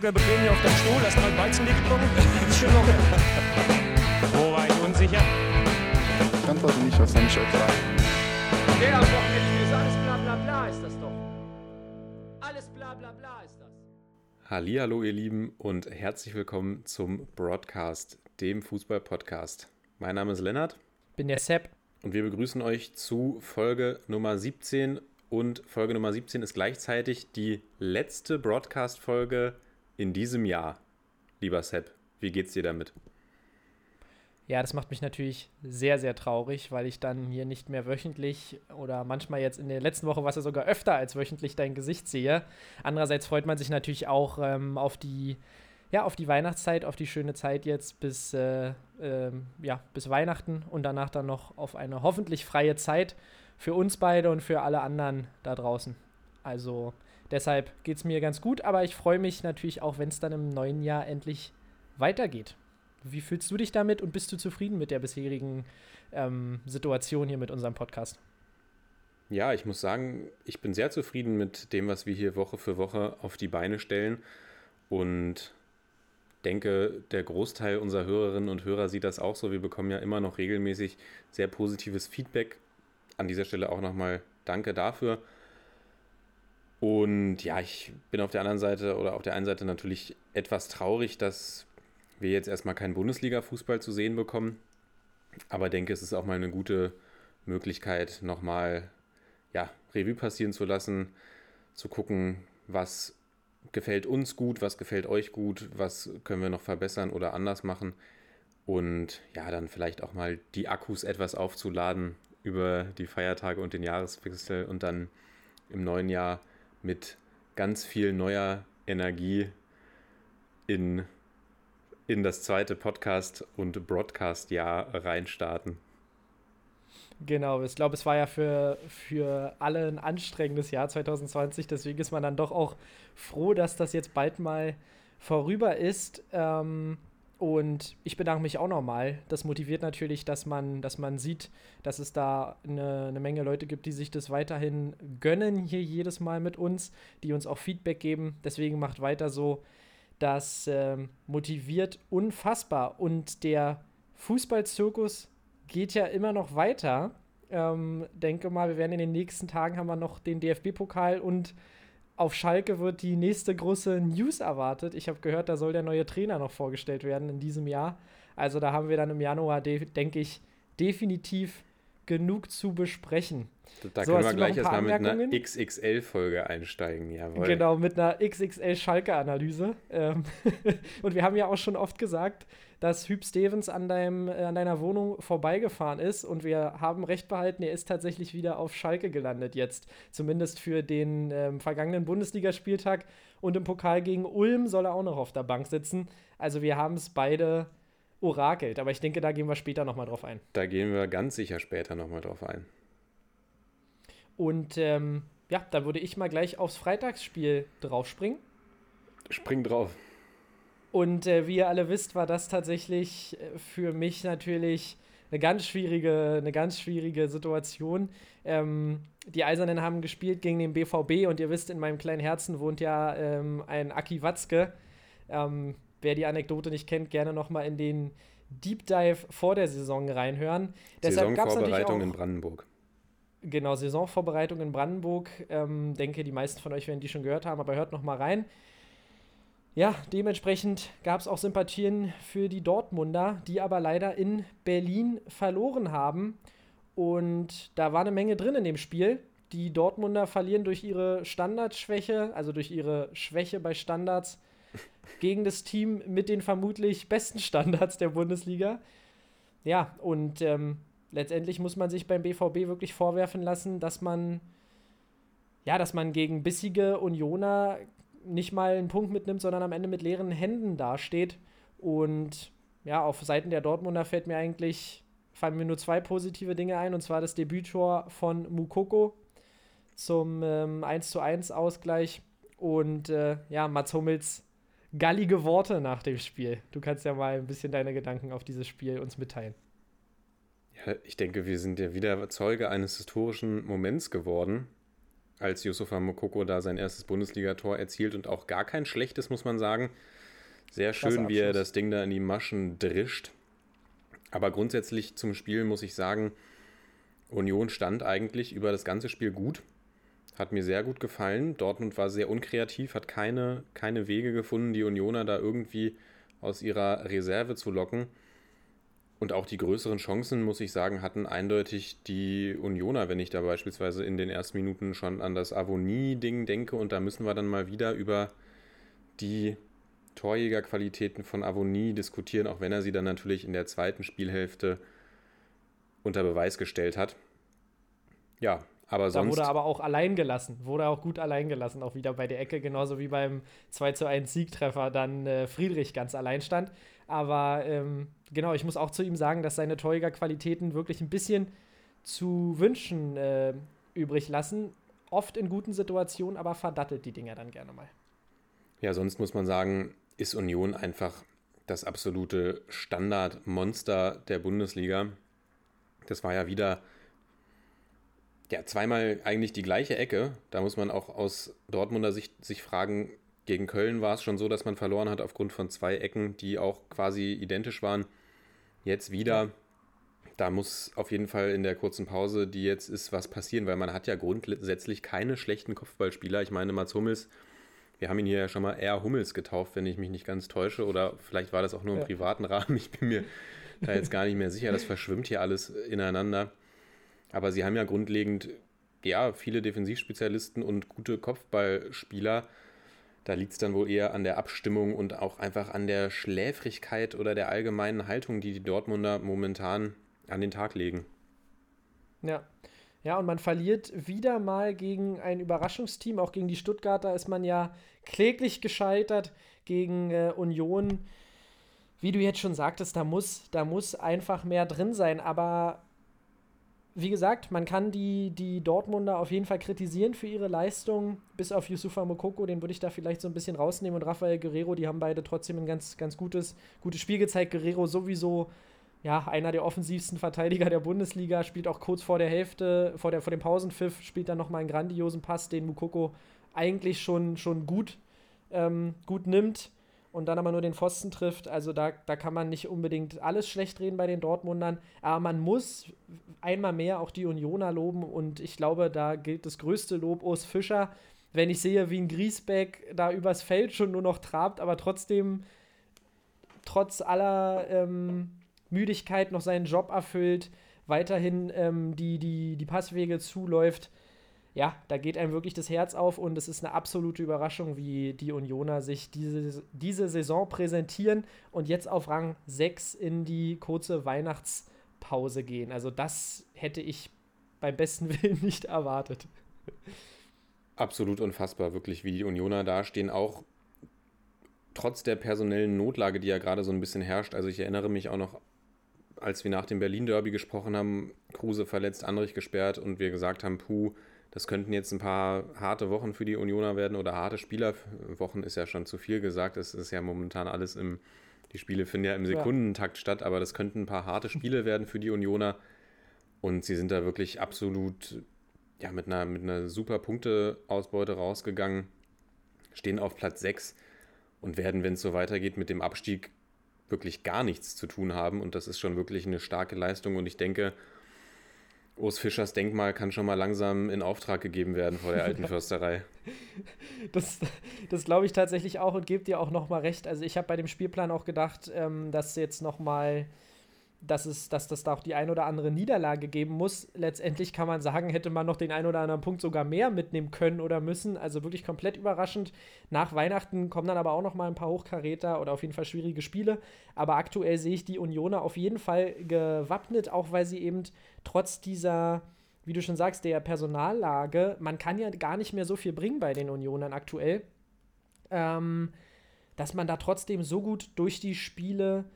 locker bequem hier auf deinem Stuhl, hast mal Weizenlicht drum. Ist schön locker. Wo war ich unsicher? Ich antworte nicht auf seine Frage. Der am Wochenende ist alles bla bla bla ist das doch. Alles bla bla bla ist das. Hallihallo ihr Lieben und herzlich willkommen zum Broadcast, dem Fußball-Podcast. Mein Name ist Lennart bin der Sepp. und wir begrüßen euch zu Folge Nummer 17 und Folge Nummer 17 ist gleichzeitig die letzte Broadcast-Folge in diesem Jahr. Lieber Sepp, wie geht's dir damit? Ja, das macht mich natürlich sehr, sehr traurig, weil ich dann hier nicht mehr wöchentlich oder manchmal jetzt in der letzten Woche war es ja sogar öfter als wöchentlich dein Gesicht sehe. Andererseits freut man sich natürlich auch ähm, auf die ja, auf die Weihnachtszeit, auf die schöne Zeit jetzt bis, äh, äh, ja, bis Weihnachten und danach dann noch auf eine hoffentlich freie Zeit für uns beide und für alle anderen da draußen. Also deshalb geht es mir ganz gut, aber ich freue mich natürlich auch, wenn es dann im neuen Jahr endlich weitergeht. Wie fühlst du dich damit und bist du zufrieden mit der bisherigen ähm, Situation hier mit unserem Podcast? Ja, ich muss sagen, ich bin sehr zufrieden mit dem, was wir hier Woche für Woche auf die Beine stellen. Und denke, der Großteil unserer Hörerinnen und Hörer sieht das auch so. Wir bekommen ja immer noch regelmäßig sehr positives Feedback. An dieser Stelle auch nochmal danke dafür. Und ja, ich bin auf der anderen Seite oder auf der einen Seite natürlich etwas traurig, dass wir jetzt erstmal keinen Bundesliga-Fußball zu sehen bekommen. Aber denke, es ist auch mal eine gute Möglichkeit, nochmal ja, Revue passieren zu lassen, zu gucken, was gefällt uns gut, was gefällt euch gut, was können wir noch verbessern oder anders machen. Und ja, dann vielleicht auch mal die Akkus etwas aufzuladen über die Feiertage und den Jahreswechsel und dann im neuen Jahr mit ganz viel neuer Energie in, in das zweite Podcast- und Broadcast-Jahr reinstarten. Genau, ich glaube, es war ja für, für alle ein anstrengendes Jahr 2020, deswegen ist man dann doch auch froh, dass das jetzt bald mal vorüber ist. Ähm, und ich bedanke mich auch nochmal. Das motiviert natürlich, dass man, dass man sieht, dass es da eine, eine Menge Leute gibt, die sich das weiterhin gönnen hier jedes Mal mit uns, die uns auch Feedback geben. Deswegen macht weiter so. Das ähm, motiviert unfassbar. Und der Fußballzirkus geht ja immer noch weiter. Ähm, denke mal, wir werden in den nächsten Tagen haben wir noch den DFB-Pokal und auf Schalke wird die nächste große News erwartet. Ich habe gehört, da soll der neue Trainer noch vorgestellt werden in diesem Jahr. Also da haben wir dann im Januar, denke ich, definitiv genug zu besprechen. Da so, können wir gleich erstmal mit einer XXL-Folge einsteigen, jawohl. Genau, mit einer XXL-Schalke-Analyse. Ähm und wir haben ja auch schon oft gesagt, dass Hüb Stevens an, deinem, äh, an deiner Wohnung vorbeigefahren ist und wir haben recht behalten, er ist tatsächlich wieder auf Schalke gelandet jetzt. Zumindest für den ähm, vergangenen Bundesligaspieltag und im Pokal gegen Ulm soll er auch noch auf der Bank sitzen. Also wir haben es beide orakelt, aber ich denke, da gehen wir später nochmal drauf ein. Da gehen wir ganz sicher später nochmal drauf ein. Und ähm, ja, da würde ich mal gleich aufs Freitagsspiel draufspringen. Spring drauf. Und äh, wie ihr alle wisst, war das tatsächlich äh, für mich natürlich eine ganz schwierige, eine ganz schwierige Situation. Ähm, die Eisernen haben gespielt gegen den BVB und ihr wisst, in meinem kleinen Herzen wohnt ja ähm, ein Aki Watzke. Ähm, wer die Anekdote nicht kennt, gerne nochmal in den Deep Dive vor der Saison reinhören. Saisonvorbereitung in Brandenburg. Genau, Saisonvorbereitung in Brandenburg. Ähm, denke, die meisten von euch werden die schon gehört haben, aber hört nochmal rein. Ja, dementsprechend gab es auch Sympathien für die Dortmunder, die aber leider in Berlin verloren haben. Und da war eine Menge drin in dem Spiel. Die Dortmunder verlieren durch ihre Standardschwäche, also durch ihre Schwäche bei Standards, gegen das Team mit den vermutlich besten Standards der Bundesliga. Ja, und ähm, letztendlich muss man sich beim BVB wirklich vorwerfen lassen, dass man ja, dass man gegen bissige Unioner nicht mal einen Punkt mitnimmt, sondern am Ende mit leeren Händen dasteht. Und ja, auf Seiten der Dortmunder fällt mir eigentlich, fallen mir nur zwei positive Dinge ein, und zwar das Debüttor von Mukoko zum ähm, 1 zu 1 Ausgleich und äh, ja, Mats Hummels gallige Worte nach dem Spiel. Du kannst ja mal ein bisschen deine Gedanken auf dieses Spiel uns mitteilen. Ja, ich denke, wir sind ja wieder Zeuge eines historischen Moments geworden, als Yusufa Mokoko da sein erstes Bundesligator erzielt und auch gar kein schlechtes, muss man sagen. Sehr schön, wie er das Ding da in die Maschen drischt. Aber grundsätzlich zum Spiel muss ich sagen, Union stand eigentlich über das ganze Spiel gut. Hat mir sehr gut gefallen. Dortmund war sehr unkreativ, hat keine, keine Wege gefunden, die Unioner da irgendwie aus ihrer Reserve zu locken. Und auch die größeren Chancen, muss ich sagen, hatten eindeutig die Unioner, wenn ich da beispielsweise in den ersten Minuten schon an das Avonie-Ding denke. Und da müssen wir dann mal wieder über die Torjägerqualitäten von Avonie diskutieren, auch wenn er sie dann natürlich in der zweiten Spielhälfte unter Beweis gestellt hat. Ja, aber da sonst. wurde aber auch allein gelassen, wurde auch gut allein gelassen, auch wieder bei der Ecke, genauso wie beim 2 zu 1 Siegtreffer dann äh, Friedrich ganz allein stand. Aber ähm, genau, ich muss auch zu ihm sagen, dass seine Torjägerqualitäten wirklich ein bisschen zu wünschen äh, übrig lassen. Oft in guten Situationen, aber verdattelt die Dinger dann gerne mal. Ja, sonst muss man sagen, ist Union einfach das absolute Standardmonster der Bundesliga. Das war ja wieder ja, zweimal eigentlich die gleiche Ecke. Da muss man auch aus Dortmunder Sicht sich fragen, gegen Köln war es schon so, dass man verloren hat aufgrund von zwei Ecken, die auch quasi identisch waren. Jetzt wieder. Da muss auf jeden Fall in der kurzen Pause, die jetzt ist, was passieren, weil man hat ja grundsätzlich keine schlechten Kopfballspieler. Ich meine, Mats Hummels, wir haben ihn hier ja schon mal eher Hummels getauft, wenn ich mich nicht ganz täusche. Oder vielleicht war das auch nur im ja. privaten Rahmen. Ich bin mir da jetzt gar nicht mehr sicher. Das verschwimmt hier alles ineinander. Aber sie haben ja grundlegend ja, viele Defensivspezialisten und gute Kopfballspieler. Da liegt es dann wohl eher an der Abstimmung und auch einfach an der Schläfrigkeit oder der allgemeinen Haltung, die die Dortmunder momentan an den Tag legen. Ja. Ja, und man verliert wieder mal gegen ein Überraschungsteam. Auch gegen die Stuttgarter ist man ja kläglich gescheitert. Gegen äh, Union, wie du jetzt schon sagtest, da muss, da muss einfach mehr drin sein. Aber wie gesagt, man kann die, die Dortmunder auf jeden Fall kritisieren für ihre Leistung, bis auf Yusufa Mokoko, den würde ich da vielleicht so ein bisschen rausnehmen und Rafael Guerrero, die haben beide trotzdem ein ganz, ganz gutes, gutes Spiel gezeigt. Guerrero sowieso, ja, einer der offensivsten Verteidiger der Bundesliga, spielt auch kurz vor der Hälfte, vor, der, vor dem Pausenpfiff, spielt dann nochmal einen grandiosen Pass, den Mokoko eigentlich schon, schon gut, ähm, gut nimmt und dann aber nur den Pfosten trifft. Also da, da kann man nicht unbedingt alles schlecht reden bei den Dortmundern. Aber man muss einmal mehr auch die Unioner loben und ich glaube, da gilt das größte Lob Urs Fischer. Wenn ich sehe, wie ein Griesbeck da übers Feld schon nur noch trabt, aber trotzdem trotz aller ähm, Müdigkeit noch seinen Job erfüllt, weiterhin ähm, die, die, die Passwege zuläuft ja, da geht einem wirklich das Herz auf und es ist eine absolute Überraschung, wie die Unioner sich diese, diese Saison präsentieren und jetzt auf Rang 6 in die kurze Weihnachtspause gehen. Also das hätte ich beim besten Willen nicht erwartet. Absolut unfassbar, wirklich, wie die Unioner dastehen, auch trotz der personellen Notlage, die ja gerade so ein bisschen herrscht. Also ich erinnere mich auch noch, als wir nach dem Berlin-Derby gesprochen haben, Kruse verletzt, Andrich gesperrt und wir gesagt haben, puh, das könnten jetzt ein paar harte Wochen für die Unioner werden oder harte Spielerwochen ist ja schon zu viel gesagt. Es ist ja momentan alles im, die Spiele finden ja im Sekundentakt ja. statt, aber das könnten ein paar harte Spiele werden für die Unioner. Und sie sind da wirklich absolut ja, mit, einer, mit einer super Punkteausbeute rausgegangen, stehen auf Platz 6 und werden, wenn es so weitergeht, mit dem Abstieg wirklich gar nichts zu tun haben. Und das ist schon wirklich eine starke Leistung. Und ich denke, Urs Fischers Denkmal kann schon mal langsam in Auftrag gegeben werden vor der alten Försterei. Das, das glaube ich tatsächlich auch und gebe dir auch noch mal recht. Also ich habe bei dem Spielplan auch gedacht, ähm, dass jetzt noch mal dass, es, dass das da auch die ein oder andere Niederlage geben muss. Letztendlich kann man sagen, hätte man noch den ein oder anderen Punkt sogar mehr mitnehmen können oder müssen. Also wirklich komplett überraschend. Nach Weihnachten kommen dann aber auch noch mal ein paar Hochkaräter oder auf jeden Fall schwierige Spiele. Aber aktuell sehe ich die Unioner auf jeden Fall gewappnet, auch weil sie eben trotz dieser, wie du schon sagst, der Personallage, man kann ja gar nicht mehr so viel bringen bei den Unionern aktuell, ähm, dass man da trotzdem so gut durch die Spiele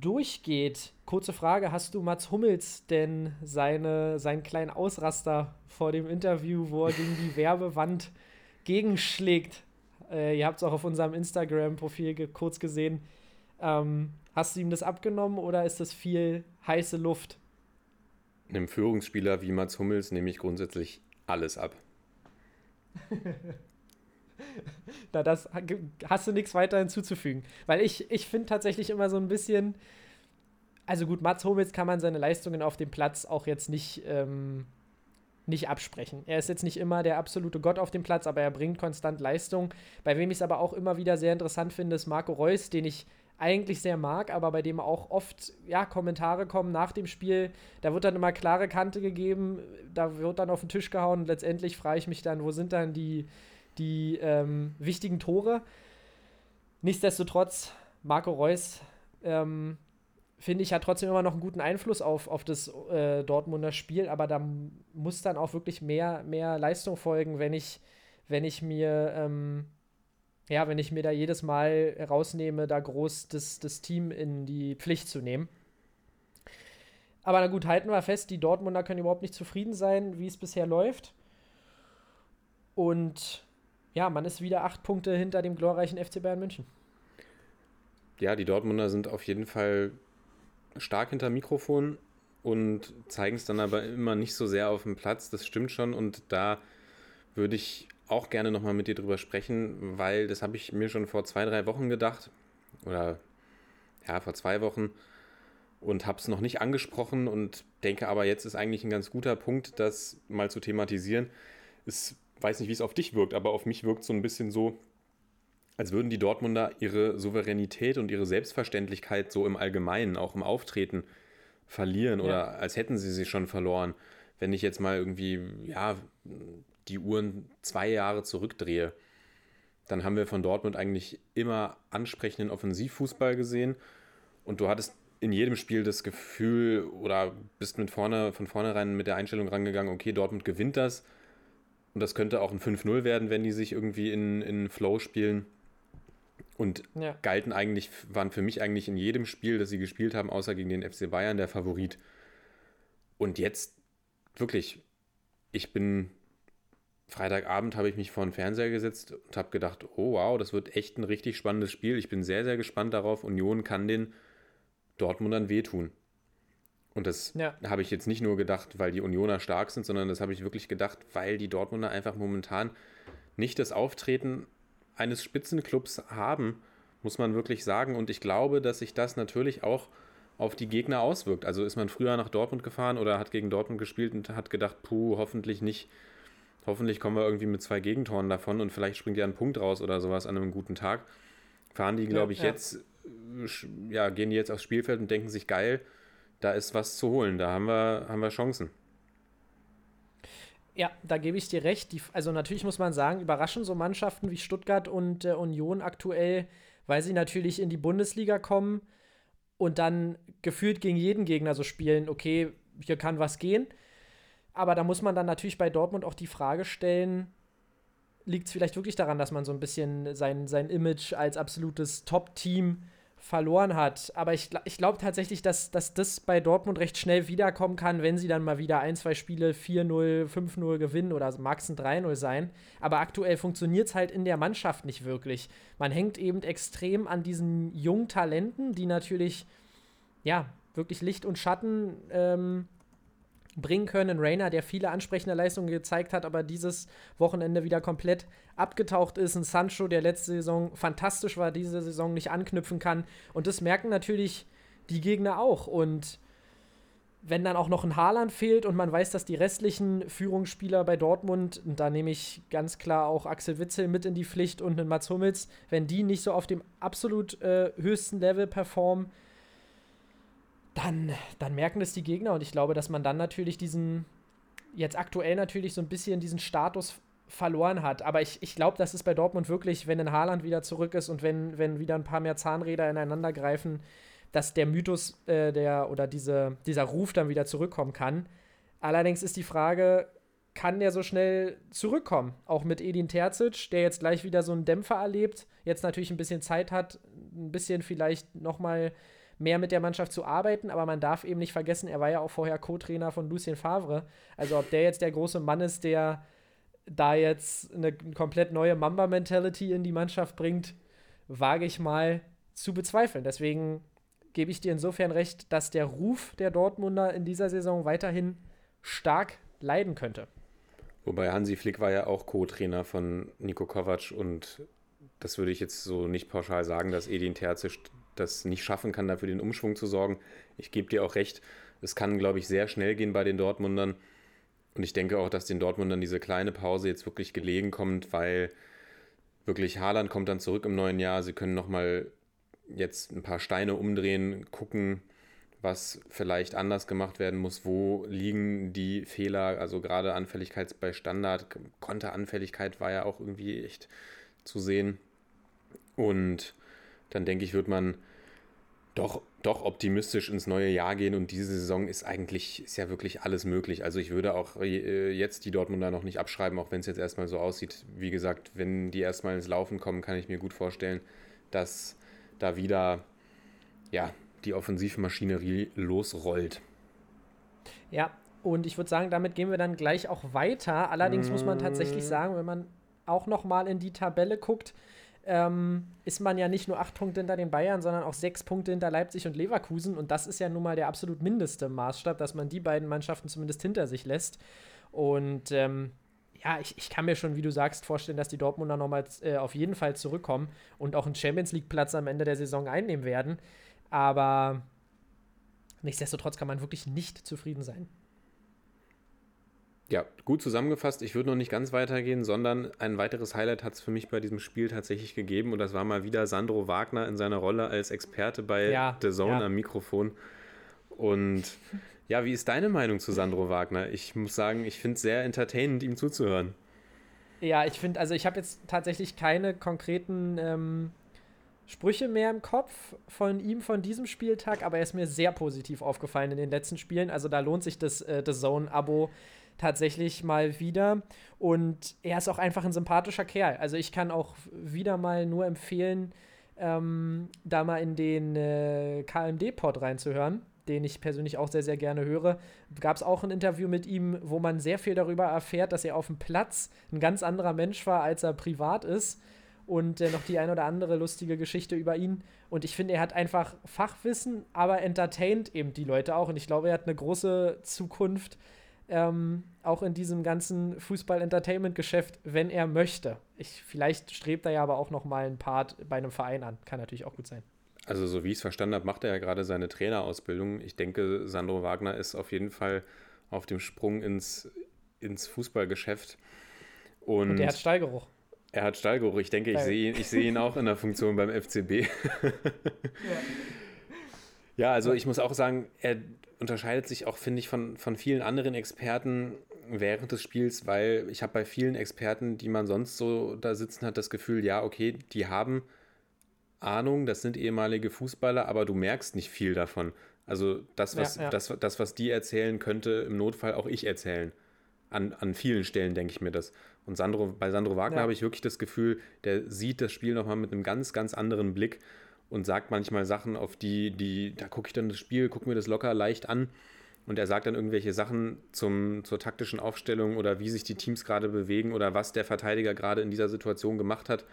durchgeht. Kurze Frage: Hast du Mats Hummels denn seine, seinen kleinen Ausraster vor dem Interview, wo er gegen die Werbewand gegenschlägt? Äh, ihr habt es auch auf unserem Instagram-Profil ge kurz gesehen. Ähm, hast du ihm das abgenommen oder ist das viel heiße Luft? einem Führungsspieler wie Mats Hummels nehme ich grundsätzlich alles ab. Na, das hast du nichts weiter hinzuzufügen. Weil ich, ich finde tatsächlich immer so ein bisschen. Also gut, Mats Hummels kann man seine Leistungen auf dem Platz auch jetzt nicht, ähm, nicht absprechen. Er ist jetzt nicht immer der absolute Gott auf dem Platz, aber er bringt konstant Leistung. Bei wem ich es aber auch immer wieder sehr interessant finde, ist Marco Reus, den ich eigentlich sehr mag, aber bei dem auch oft ja, Kommentare kommen nach dem Spiel. Da wird dann immer klare Kante gegeben, da wird dann auf den Tisch gehauen und letztendlich frage ich mich dann, wo sind dann die, die ähm, wichtigen Tore? Nichtsdestotrotz, Marco Reus, ähm, finde ich, hat trotzdem immer noch einen guten Einfluss auf, auf das äh, Dortmunder Spiel, aber da muss dann auch wirklich mehr, mehr Leistung folgen, wenn ich, wenn ich mir ähm, ja, wenn ich mir da jedes Mal rausnehme, da groß das, das Team in die Pflicht zu nehmen. Aber na gut, halten wir fest, die Dortmunder können überhaupt nicht zufrieden sein, wie es bisher läuft. Und ja, man ist wieder acht Punkte hinter dem glorreichen FC Bayern München. Ja, die Dortmunder sind auf jeden Fall stark hinter Mikrofon und zeigen es dann aber immer nicht so sehr auf dem Platz. Das stimmt schon. Und da würde ich auch gerne nochmal mit dir drüber sprechen, weil das habe ich mir schon vor zwei, drei Wochen gedacht. Oder ja, vor zwei Wochen. Und habe es noch nicht angesprochen und denke aber, jetzt ist eigentlich ein ganz guter Punkt, das mal zu thematisieren. Ich weiß nicht, wie es auf dich wirkt, aber auf mich wirkt es so ein bisschen so, als würden die Dortmunder ihre Souveränität und ihre Selbstverständlichkeit so im Allgemeinen, auch im Auftreten, verlieren ja. oder als hätten sie sie schon verloren. Wenn ich jetzt mal irgendwie, ja, die Uhren zwei Jahre zurückdrehe, dann haben wir von Dortmund eigentlich immer ansprechenden Offensivfußball gesehen. Und du hattest in jedem Spiel das Gefühl oder bist mit vorne, von vornherein mit der Einstellung rangegangen, okay, Dortmund gewinnt das. Und das könnte auch ein 5-0 werden, wenn die sich irgendwie in, in Flow spielen. Und ja. galten eigentlich, waren für mich eigentlich in jedem Spiel, das sie gespielt haben, außer gegen den FC Bayern, der Favorit. Und jetzt wirklich, ich bin Freitagabend habe ich mich vor den Fernseher gesetzt und habe gedacht, oh wow, das wird echt ein richtig spannendes Spiel. Ich bin sehr, sehr gespannt darauf. Union kann den Dortmundern wehtun. Und das ja. habe ich jetzt nicht nur gedacht, weil die Unioner stark sind, sondern das habe ich wirklich gedacht, weil die Dortmunder einfach momentan nicht das Auftreten eines Spitzenclubs haben, muss man wirklich sagen. Und ich glaube, dass sich das natürlich auch auf die Gegner auswirkt. Also ist man früher nach Dortmund gefahren oder hat gegen Dortmund gespielt und hat gedacht, puh, hoffentlich nicht Hoffentlich kommen wir irgendwie mit zwei Gegentoren davon und vielleicht springt ja ein Punkt raus oder sowas an einem guten Tag. Fahren die, glaube ich, ja. jetzt, äh, ja, gehen die jetzt aufs Spielfeld und denken sich, geil, da ist was zu holen, da haben wir, haben wir Chancen. Ja, da gebe ich dir recht. Die, also natürlich muss man sagen, überraschen so Mannschaften wie Stuttgart und äh, Union aktuell, weil sie natürlich in die Bundesliga kommen und dann gefühlt gegen jeden Gegner so spielen, okay, hier kann was gehen. Aber da muss man dann natürlich bei Dortmund auch die Frage stellen, liegt es vielleicht wirklich daran, dass man so ein bisschen sein, sein Image als absolutes Top-Team verloren hat. Aber ich, ich glaube tatsächlich, dass, dass das bei Dortmund recht schnell wiederkommen kann, wenn sie dann mal wieder ein, zwei Spiele 4-0, 5-0 gewinnen oder mag es ein 3-0 sein. Aber aktuell funktioniert es halt in der Mannschaft nicht wirklich. Man hängt eben extrem an diesen jungen Talenten, die natürlich, ja, wirklich Licht und Schatten ähm, bringen können. Rainer, der viele ansprechende Leistungen gezeigt hat, aber dieses Wochenende wieder komplett abgetaucht ist. Ein Sancho, der letzte Saison fantastisch war, diese Saison nicht anknüpfen kann. Und das merken natürlich die Gegner auch. Und wenn dann auch noch ein Haaland fehlt und man weiß, dass die restlichen Führungsspieler bei Dortmund, und da nehme ich ganz klar auch Axel Witzel mit in die Pflicht und einen Mats Hummels, wenn die nicht so auf dem absolut äh, höchsten Level performen, dann, dann merken das die Gegner und ich glaube, dass man dann natürlich diesen, jetzt aktuell natürlich so ein bisschen diesen Status verloren hat. Aber ich, ich glaube, das ist bei Dortmund wirklich, wenn ein Haaland wieder zurück ist und wenn, wenn wieder ein paar mehr Zahnräder ineinander greifen, dass der Mythos äh, der oder diese, dieser Ruf dann wieder zurückkommen kann. Allerdings ist die Frage, kann der so schnell zurückkommen? Auch mit Edin Terzic, der jetzt gleich wieder so einen Dämpfer erlebt, jetzt natürlich ein bisschen Zeit hat, ein bisschen vielleicht nochmal mehr mit der Mannschaft zu arbeiten, aber man darf eben nicht vergessen, er war ja auch vorher Co-Trainer von Lucien Favre. Also ob der jetzt der große Mann ist, der da jetzt eine komplett neue Mamba-Mentality in die Mannschaft bringt, wage ich mal zu bezweifeln. Deswegen gebe ich dir insofern recht, dass der Ruf der Dortmunder in dieser Saison weiterhin stark leiden könnte. Wobei Hansi Flick war ja auch Co-Trainer von Nico Kovac und das würde ich jetzt so nicht pauschal sagen, dass Edin Terzic das nicht schaffen kann, dafür den Umschwung zu sorgen. Ich gebe dir auch recht, es kann, glaube ich, sehr schnell gehen bei den Dortmundern. Und ich denke auch, dass den Dortmundern diese kleine Pause jetzt wirklich gelegen kommt, weil wirklich Haaland kommt dann zurück im neuen Jahr. Sie können nochmal jetzt ein paar Steine umdrehen, gucken, was vielleicht anders gemacht werden muss, wo liegen die Fehler, also gerade Anfälligkeit bei Standard, Konteranfälligkeit war ja auch irgendwie echt zu sehen. Und dann denke ich, wird man doch, doch optimistisch ins neue Jahr gehen und diese Saison ist eigentlich, ist ja wirklich alles möglich. Also ich würde auch äh, jetzt die Dortmunder noch nicht abschreiben, auch wenn es jetzt erstmal so aussieht. Wie gesagt, wenn die erstmal ins Laufen kommen, kann ich mir gut vorstellen, dass da wieder, ja, die Offensivmaschinerie losrollt. Ja, und ich würde sagen, damit gehen wir dann gleich auch weiter. Allerdings muss man tatsächlich sagen, wenn man auch noch mal in die Tabelle guckt, ähm, ist man ja nicht nur acht Punkte hinter den Bayern, sondern auch sechs Punkte hinter Leipzig und Leverkusen. Und das ist ja nun mal der absolut mindeste Maßstab, dass man die beiden Mannschaften zumindest hinter sich lässt. Und ähm, ja, ich, ich kann mir schon, wie du sagst, vorstellen, dass die Dortmunder nochmal äh, auf jeden Fall zurückkommen und auch einen Champions League-Platz am Ende der Saison einnehmen werden. Aber nichtsdestotrotz kann man wirklich nicht zufrieden sein. Ja, gut zusammengefasst. Ich würde noch nicht ganz weitergehen, sondern ein weiteres Highlight hat es für mich bei diesem Spiel tatsächlich gegeben und das war mal wieder Sandro Wagner in seiner Rolle als Experte bei Ja, The Zone ja. am Mikrofon. Und ja, wie ist deine Meinung zu Sandro Wagner? Ich muss sagen, ich finde es sehr entertainend, ihm zuzuhören. Ja, ich finde, also ich habe jetzt tatsächlich keine konkreten ähm, Sprüche mehr im Kopf von ihm von diesem Spieltag, aber er ist mir sehr positiv aufgefallen in den letzten Spielen. Also da lohnt sich das äh, The Zone-Abo tatsächlich mal wieder. Und er ist auch einfach ein sympathischer Kerl. Also ich kann auch wieder mal nur empfehlen, ähm, da mal in den äh, KMD-Pod reinzuhören, den ich persönlich auch sehr, sehr gerne höre. Gab es auch ein Interview mit ihm, wo man sehr viel darüber erfährt, dass er auf dem Platz ein ganz anderer Mensch war, als er privat ist. Und äh, noch die ein oder andere lustige Geschichte über ihn. Und ich finde, er hat einfach Fachwissen, aber entertaint eben die Leute auch. Und ich glaube, er hat eine große Zukunft ähm, auch in diesem ganzen Fußball-Entertainment-Geschäft, wenn er möchte. Ich, vielleicht strebt er ja aber auch noch mal einen Part bei einem Verein an. Kann natürlich auch gut sein. Also, so wie ich es verstanden habe, macht er ja gerade seine Trainerausbildung. Ich denke, Sandro Wagner ist auf jeden Fall auf dem Sprung ins, ins Fußballgeschäft. Und, Und er hat Stallgeruch. er hat Stallgeruch. Ich denke, ich sehe ihn, ich sehe ihn auch in der Funktion beim FCB. Ja, also ich muss auch sagen, er unterscheidet sich auch, finde ich, von, von vielen anderen Experten während des Spiels, weil ich habe bei vielen Experten, die man sonst so da sitzen hat, das Gefühl, ja, okay, die haben Ahnung, das sind ehemalige Fußballer, aber du merkst nicht viel davon. Also das, was, Ja, ja. Das, das, was die erzählen, könnte im Notfall auch ich erzählen. An, an vielen Stellen denke ich mir das. Und Sandro, bei Sandro Wagner Ja. habe ich wirklich das Gefühl, der sieht das Spiel nochmal mit einem ganz, ganz anderen Blick und sagt manchmal Sachen, auf die, die, da gucke ich dann das Spiel, gucke mir das locker leicht an und er sagt dann irgendwelche Sachen zum, zur taktischen Aufstellung oder wie sich die Teams gerade bewegen oder was der Verteidiger gerade in dieser Situation gemacht hat.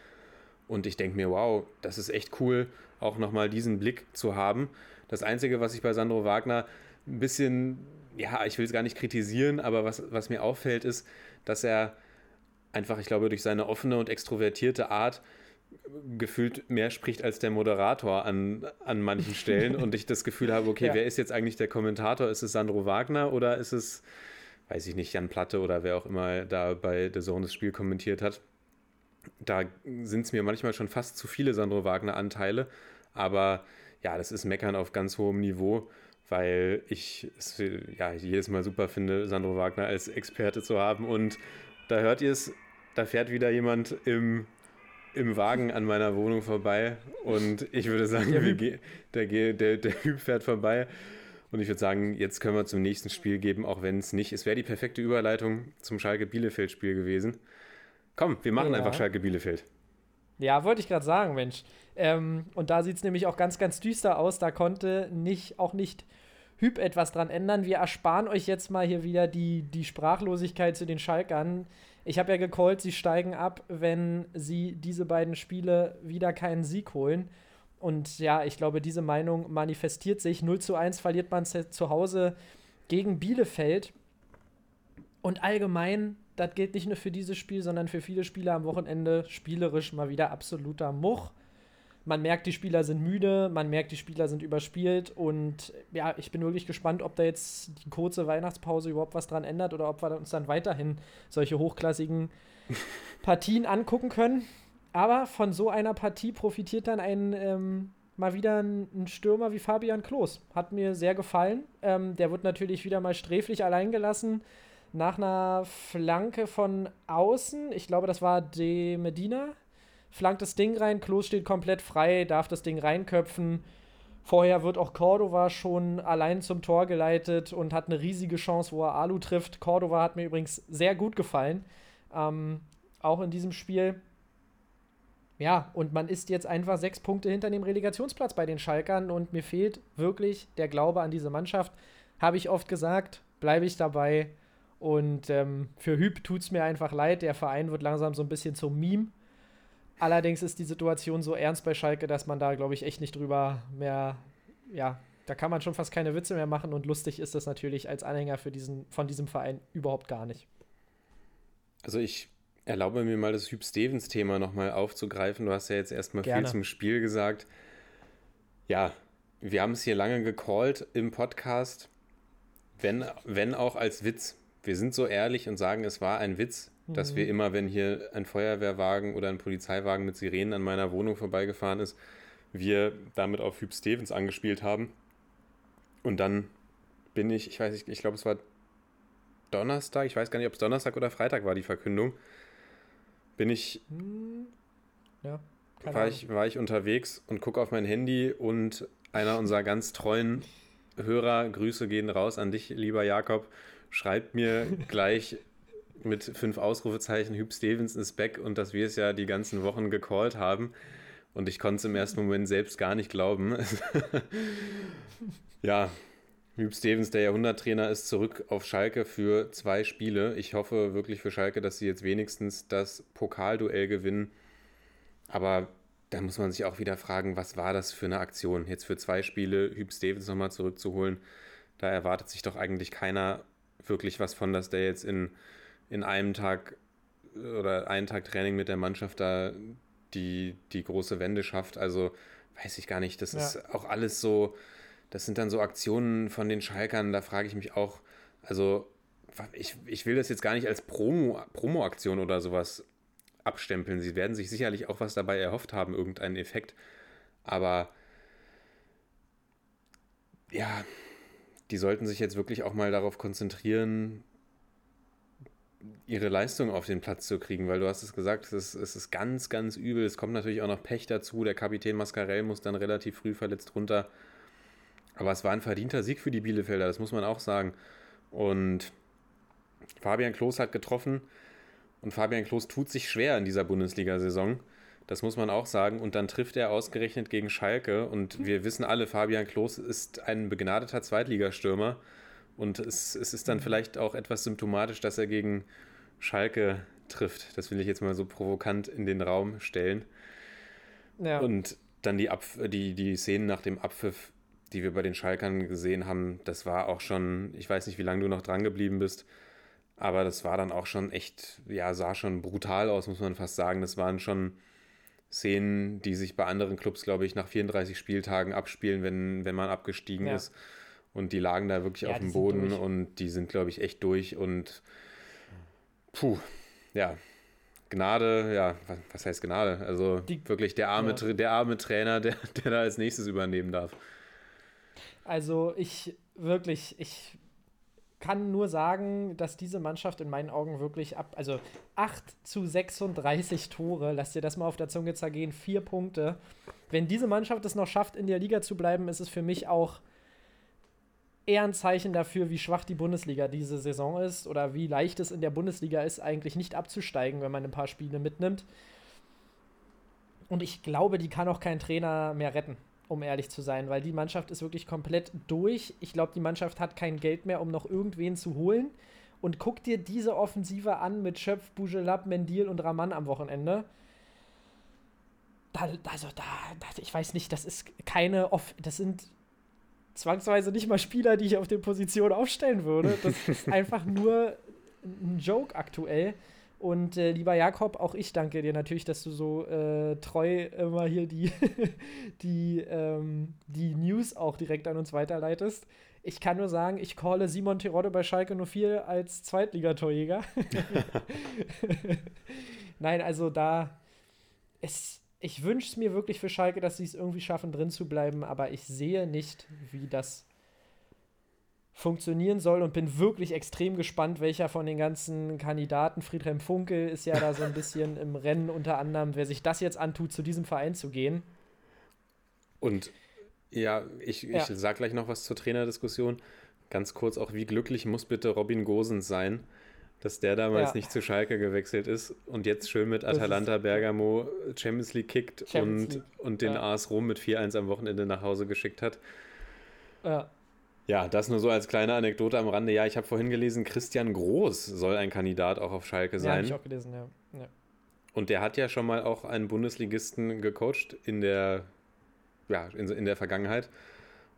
Und ich denke mir, wow, das ist echt cool, auch nochmal diesen Blick zu haben. Das Einzige, was ich bei Sandro Wagner ein bisschen, ja, ich will es gar nicht kritisieren, aber was, was mir auffällt, ist, dass er einfach, ich glaube, durch seine offene und extrovertierte Art gefühlt mehr spricht als der Moderator an, an manchen Stellen und ich das Gefühl habe, okay, Ja. wer ist jetzt eigentlich der Kommentator? Ist es Sandro Wagner oder ist es, weiß ich nicht, Jan Platte oder wer auch immer da bei The Zone das Spiel kommentiert hat? Da sind es mir manchmal schon fast zu viele Sandro Wagner-Anteile, aber ja, das ist Meckern auf ganz hohem Niveau, weil ich es ja, jedes Mal super finde, Sandro Wagner als Experte zu haben und da hört ihr es, da fährt wieder jemand im im Wagen an meiner Wohnung vorbei und ich würde sagen, Der ge- der, der, der Hüb fährt vorbei und ich würde sagen, jetzt können wir zum nächsten Spiel geben, auch wenn es nicht, es wäre die perfekte Überleitung zum Schalke-Bielefeld-Spiel gewesen. Komm, wir machen Ja. einfach Schalke-Bielefeld. Ja, wollte ich gerade sagen, Mensch. Ähm, und da sieht es nämlich auch ganz, ganz düster aus. Da konnte nicht, auch nicht Hüb etwas dran ändern. Wir ersparen euch jetzt mal hier wieder die, die Sprachlosigkeit zu den Schalkern. Ich habe ja gecallt, sie steigen ab, wenn sie diese beiden Spiele wieder keinen Sieg holen. und ja, ich glaube, diese Meinung manifestiert sich. 0 zu 1 verliert man zu Hause gegen Bielefeld. Und allgemein, das gilt nicht nur für dieses Spiel, sondern für viele Spieler am Wochenende spielerisch mal wieder absoluter Much. Man merkt, die Spieler sind müde, man merkt, die Spieler sind überspielt und ja, ich bin wirklich gespannt, ob da jetzt die kurze Weihnachtspause überhaupt was dran ändert oder ob wir uns dann weiterhin solche hochklassigen Partien angucken können. Aber von so einer Partie profitiert dann ein ähm, mal wieder ein, Stürmer wie Fabian Klos. Hat mir sehr gefallen. Ähm, der wird natürlich wieder mal sträflich allein gelassen nach einer Flanke von außen. Ich glaube, das war De Medina. Flankt das Ding rein, Klos steht komplett frei, darf das Ding reinköpfen. Vorher wird auch Cordova schon allein zum Tor geleitet und hat eine riesige Chance, wo er Alu trifft. Cordova hat mir übrigens sehr gut gefallen. Ähm, auch in diesem Spiel. Ja, und man ist jetzt einfach sechs Punkte hinter dem Relegationsplatz bei den Schalkern und mir fehlt wirklich der Glaube an diese Mannschaft. Habe ich oft gesagt, bleibe ich dabei. Und ähm, für Hüb tut es mir einfach leid. Der Verein wird langsam so ein bisschen zum Meme. Allerdings ist die Situation so ernst bei Schalke, dass man da, glaube ich, echt nicht drüber mehr, ja, da kann man schon fast keine Witze mehr machen und lustig ist das natürlich als Anhänger für diesen, von diesem Verein überhaupt gar nicht. Also ich erlaube mir mal das Hüb Stevens-Thema nochmal aufzugreifen. Du hast ja jetzt erstmal viel zum Spiel gesagt. Ja, wir haben es hier lange gecallt im Podcast, wenn, wenn auch als Witz. Wir sind so ehrlich und sagen, es war ein Witz. Dass wir immer, wenn hier ein Feuerwehrwagen oder ein Polizeiwagen mit Sirenen an meiner Wohnung vorbeigefahren ist, wir damit auf Hüb Stevens angespielt haben. Und dann bin ich, ich weiß nicht, ich glaube, es war Donnerstag, ich weiß gar nicht, ob es Donnerstag oder Freitag war, die Verkündung bin ich, hm, ja, war, ich war ich unterwegs und gucke auf mein Handy und einer unserer ganz treuen Hörer, Grüße gehen raus an dich, lieber Jakob, schreibt mir gleich mit fünf Ausrufezeichen, Hüb Stevens ist back und dass wir es ja die ganzen Wochen gecallt haben. Und ich konnte es im ersten Moment selbst gar nicht glauben. ja, Hüb Stevens, der Jahrhunderttrainer, ist zurück auf Schalke für zwei Spiele. Ich hoffe wirklich für Schalke, dass sie jetzt wenigstens das Pokalduell gewinnen. Aber da muss man sich auch wieder fragen, was war das für eine Aktion? Jetzt für zwei Spiele Hüb Stevens nochmal zurückzuholen. Da erwartet sich doch eigentlich keiner wirklich was von, dass der jetzt in, in einem Tag oder einen Tag Training mit der Mannschaft da die, die große Wende schafft. Also weiß ich gar nicht. Das ja. ist auch alles so das sind dann so Aktionen von den Schalkern, da frage ich mich auch, also ich, ich will das jetzt gar nicht als Promo, Promo-Aktion oder sowas abstempeln. Sie werden sich sicherlich auch was dabei erhofft haben, irgendeinen Effekt. Aber ja, die sollten sich jetzt wirklich auch mal darauf konzentrieren, ihre Leistung auf den Platz zu kriegen, weil du hast es gesagt, es ist, es ist ganz, ganz übel. Es kommt natürlich auch noch Pech dazu. Der Kapitän Mascarell muss dann relativ früh verletzt runter. Aber es war ein verdienter Sieg für die Bielefelder, das muss man auch sagen. Und Fabian Klos hat getroffen und Fabian Klos tut sich schwer in dieser Bundesliga-Saison. Das muss man auch sagen. Und dann trifft er ausgerechnet gegen Schalke. Und wir wissen alle, Fabian Klos ist ein begnadeter Zweitligastürmer. Und es, es ist dann vielleicht auch etwas symptomatisch, dass er gegen Schalke trifft. Das will ich jetzt mal so provokant in den Raum stellen. Ja. Und dann die, Ab die, die Szenen nach dem Abpfiff die wir bei den Schalkern gesehen haben, das war auch schon, ich weiß nicht, wie lange du noch dran geblieben bist, aber das war dann auch schon echt, ja, sah schon brutal aus, muss man fast sagen. Das waren schon Szenen, die sich bei anderen Clubs, glaube ich, nach 34 Spieltagen abspielen, wenn, wenn man abgestiegen ja. ist. Und die lagen da wirklich ja, auf dem Boden und die sind, glaube ich, echt durch und puh, ja, Gnade, ja, was heißt Gnade? Also die, wirklich der arme, ja. der arme Trainer, der, der da als nächstes übernehmen darf. Also ich wirklich, ich kann nur sagen, dass diese Mannschaft in meinen Augen wirklich ab, also 8 zu 36 Tore, lass dir das mal auf der Zunge zergehen, vier Punkte. Wenn diese Mannschaft es noch schafft, in der Liga zu bleiben, ist es für mich auch eher ein Zeichen dafür, wie schwach die Bundesliga diese Saison ist oder wie leicht es in der Bundesliga ist, eigentlich nicht abzusteigen, wenn man ein paar Spiele mitnimmt. Und ich glaube, die kann auch kein Trainer mehr retten um ehrlich zu sein, weil die Mannschaft ist wirklich komplett durch. Ich glaube, die Mannschaft hat kein Geld mehr, um noch irgendwen zu holen. Und guck dir diese Offensive an mit Schöpf, Bujelab, Mendil und Raman am Wochenende. Da also da, da, ich weiß nicht, das ist keine, Off das sind zwangsweise nicht mal Spieler, die ich auf den Positionen aufstellen würde. Das ist einfach nur ein Joke aktuell. Und äh, lieber Jakob, auch ich danke dir natürlich, dass du so äh, treu immer hier die, die, ähm, die News auch direkt an uns weiterleitest. Ich kann nur sagen, ich calle Simon Terodde bei Schalke 04 als Zweitligatorjäger. Nein, also da, es, ich wünsche es mir wirklich für Schalke, dass sie es irgendwie schaffen, drin zu bleiben, aber ich sehe nicht, wie das funktionieren soll und bin wirklich extrem gespannt, welcher von den ganzen Kandidaten, Friedhelm Funkel ist ja da so ein bisschen im Rennen unter anderem, wer sich das jetzt antut, zu diesem Verein zu gehen. Und ja, ich, ich ja. sag gleich noch was zur Trainerdiskussion. Ganz kurz auch, wie glücklich muss bitte Robin Gosens sein, dass der damals ja. nicht zu Schalke gewechselt ist und jetzt schön mit Atalanta Bergamo Champions League kickt Champions und, League. und den ja. AS Rom mit 4-1 am Wochenende nach Hause geschickt hat. Ja. Ja, das nur so als kleine Anekdote am Rande. Ja, ich habe vorhin gelesen, Christian Groß soll ein Kandidat auch auf Schalke sein. Ja, habe ich auch gelesen, ja. ja. Und der hat ja schon mal auch einen Bundesligisten gecoacht in der, ja, in, in der Vergangenheit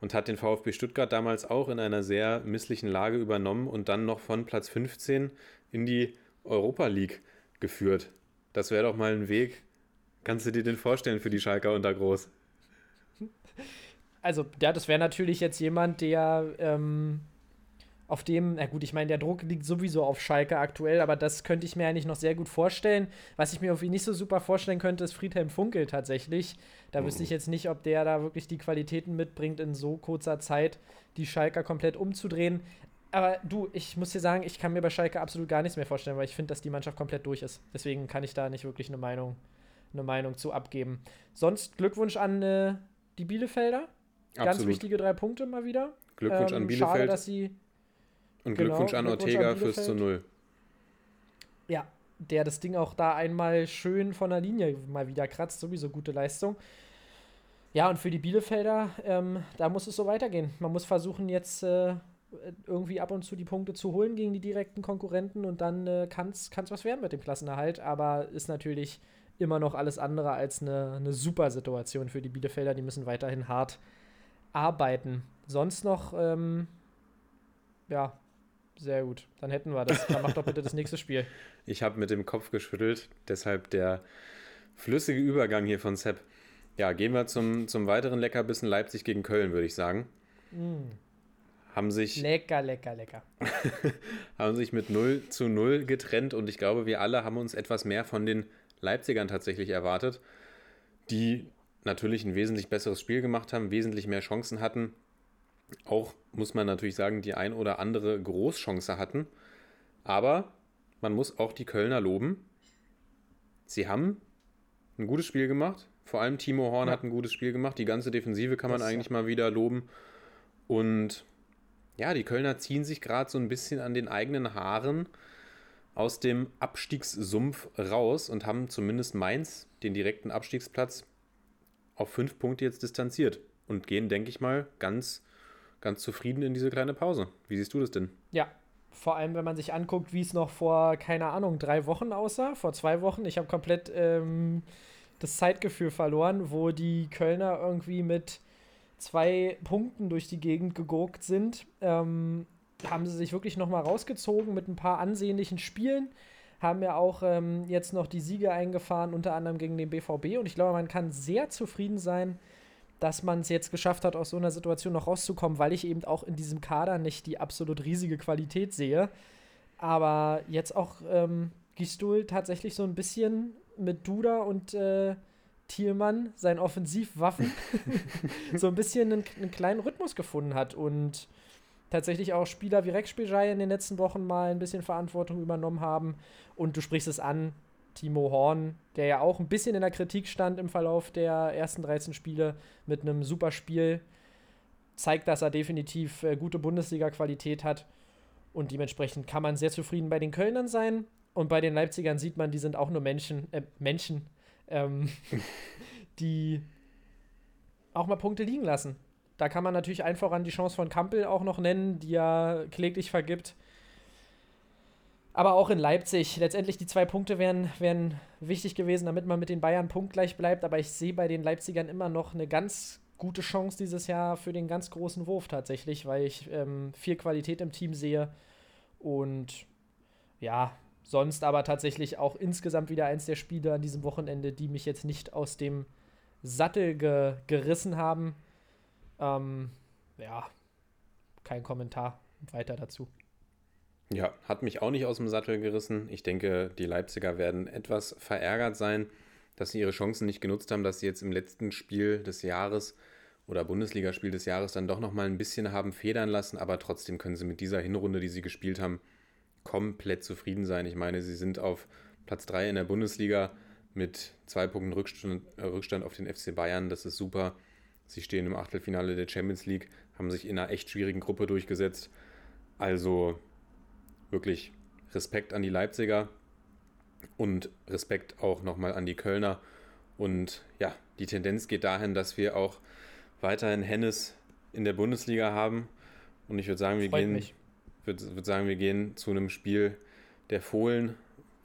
und hat den VfB Stuttgart damals auch in einer sehr misslichen Lage übernommen und dann noch von Platz 15 in die Europa League geführt. Das wäre doch mal ein Weg. Kannst du dir den vorstellen für die Schalker unter Groß? also, ja, das wäre natürlich jetzt jemand, der ähm, auf dem, na gut, ich meine, der Druck liegt sowieso auf Schalke aktuell, aber das könnte ich mir eigentlich noch sehr gut vorstellen. Was ich mir auf ihn nicht so super vorstellen könnte, ist Friedhelm Funkel tatsächlich. Da mhm. wüsste ich jetzt nicht, ob der da wirklich die Qualitäten mitbringt, in so kurzer Zeit die Schalker komplett umzudrehen. Aber du, ich muss dir sagen, ich kann mir bei Schalke absolut gar nichts mehr vorstellen, weil ich finde, dass die Mannschaft komplett durch ist. Deswegen kann ich da nicht wirklich eine Meinung, eine Meinung zu abgeben. Sonst Glückwunsch an äh, die Bielefelder. Absolut. Ganz wichtige drei Punkte mal wieder. Glückwunsch ähm, an Bielefeld. Schade, dass sie. Und Glückwunsch genau, an Glückwunsch Ortega an fürs zu Null. Ja, der das Ding auch da einmal schön von der Linie mal wieder kratzt. Sowieso gute Leistung. Ja, und für die Bielefelder, ähm, da muss es so weitergehen. Man muss versuchen, jetzt äh, irgendwie ab und zu die Punkte zu holen gegen die direkten Konkurrenten und dann äh, kann es was werden mit dem Klassenerhalt. Aber ist natürlich immer noch alles andere als eine, eine super Situation für die Bielefelder. Die müssen weiterhin hart arbeiten. Sonst noch, ähm, ja, sehr gut. Dann hätten wir das. Dann mach doch bitte das nächste Spiel. Ich habe mit dem Kopf geschüttelt, deshalb der flüssige Übergang hier von Sepp. Ja, gehen wir zum, zum weiteren Leckerbissen Leipzig gegen Köln, würde ich sagen. Mm. Haben sich. Lecker, lecker, lecker. haben sich mit 0 zu 0 getrennt und ich glaube, wir alle haben uns etwas mehr von den Leipzigern tatsächlich erwartet, die natürlich ein wesentlich besseres Spiel gemacht haben, wesentlich mehr Chancen hatten. Auch muss man natürlich sagen, die ein oder andere Großchance hatten. Aber man muss auch die Kölner loben. Sie haben ein gutes Spiel gemacht. Vor allem Timo Horn ja. hat ein gutes Spiel gemacht. Die ganze Defensive kann man das eigentlich ja. mal wieder loben. Und ja, die Kölner ziehen sich gerade so ein bisschen an den eigenen Haaren aus dem Abstiegssumpf raus und haben zumindest Mainz, den direkten Abstiegsplatz, auf fünf Punkte jetzt distanziert und gehen, denke ich mal, ganz, ganz zufrieden in diese kleine Pause. Wie siehst du das denn? Ja, vor allem, wenn man sich anguckt, wie es noch vor, keine Ahnung, drei Wochen aussah, vor zwei Wochen. Ich habe komplett ähm, das Zeitgefühl verloren, wo die Kölner irgendwie mit zwei Punkten durch die Gegend gegurkt sind. Ähm, haben sie sich wirklich nochmal rausgezogen mit ein paar ansehnlichen Spielen. Haben ja auch ähm, jetzt noch die Siege eingefahren, unter anderem gegen den BVB. Und ich glaube, man kann sehr zufrieden sein, dass man es jetzt geschafft hat, aus so einer Situation noch rauszukommen, weil ich eben auch in diesem Kader nicht die absolut riesige Qualität sehe. Aber jetzt auch ähm, Gistul tatsächlich so ein bisschen mit Duda und äh, Thielmann, seinen Offensivwaffen, so ein bisschen einen, einen, kleinen Rhythmus gefunden hat. Und tatsächlich auch Spieler wie Rex Spejai in den letzten Wochen mal ein bisschen Verantwortung übernommen haben. Und du sprichst es an, Timo Horn, der ja auch ein bisschen in der Kritik stand im Verlauf der ersten 13 Spiele mit einem super Spiel, zeigt, dass er definitiv äh, gute Bundesliga-Qualität hat. Und dementsprechend kann man sehr zufrieden bei den Kölnern sein. Und bei den Leipzigern sieht man, die sind auch nur Menschen, äh, Menschen, ähm, die auch mal Punkte liegen lassen. Da kann man natürlich einfach an die Chance von Kampel auch noch nennen, die er kläglich vergibt. Aber auch in Leipzig, letztendlich die zwei Punkte wären, wären wichtig gewesen, damit man mit den Bayern punktgleich bleibt. Aber ich sehe bei den Leipzigern immer noch eine ganz gute Chance dieses Jahr für den ganz großen Wurf tatsächlich, weil ich ähm, viel Qualität im Team sehe. Und ja, sonst aber tatsächlich auch insgesamt wieder eins der Spiele an diesem Wochenende, die mich jetzt nicht aus dem Sattel ge gerissen haben. Ähm, ja, kein Kommentar weiter dazu. Ja, hat mich auch nicht aus dem Sattel gerissen. Ich denke, die Leipziger werden etwas verärgert sein, dass sie ihre Chancen nicht genutzt haben, dass sie jetzt im letzten Spiel des Jahres oder Bundesligaspiel des Jahres dann doch noch mal ein bisschen haben federn lassen, aber trotzdem können sie mit dieser Hinrunde, die sie gespielt haben, komplett zufrieden sein. Ich meine, sie sind auf Platz 3 in der Bundesliga mit zwei Punkten Rückstand, äh, Rückstand auf den FC Bayern. Das ist super. Sie stehen im Achtelfinale der Champions League, haben sich in einer echt schwierigen Gruppe durchgesetzt. Also wirklich Respekt an die Leipziger und Respekt auch nochmal an die Kölner. Und ja, die Tendenz geht dahin, dass wir auch weiterhin Hennes in der Bundesliga haben. Und ich würde sagen, wir gehen, würde würd sagen, wir gehen zu einem Spiel der Fohlen,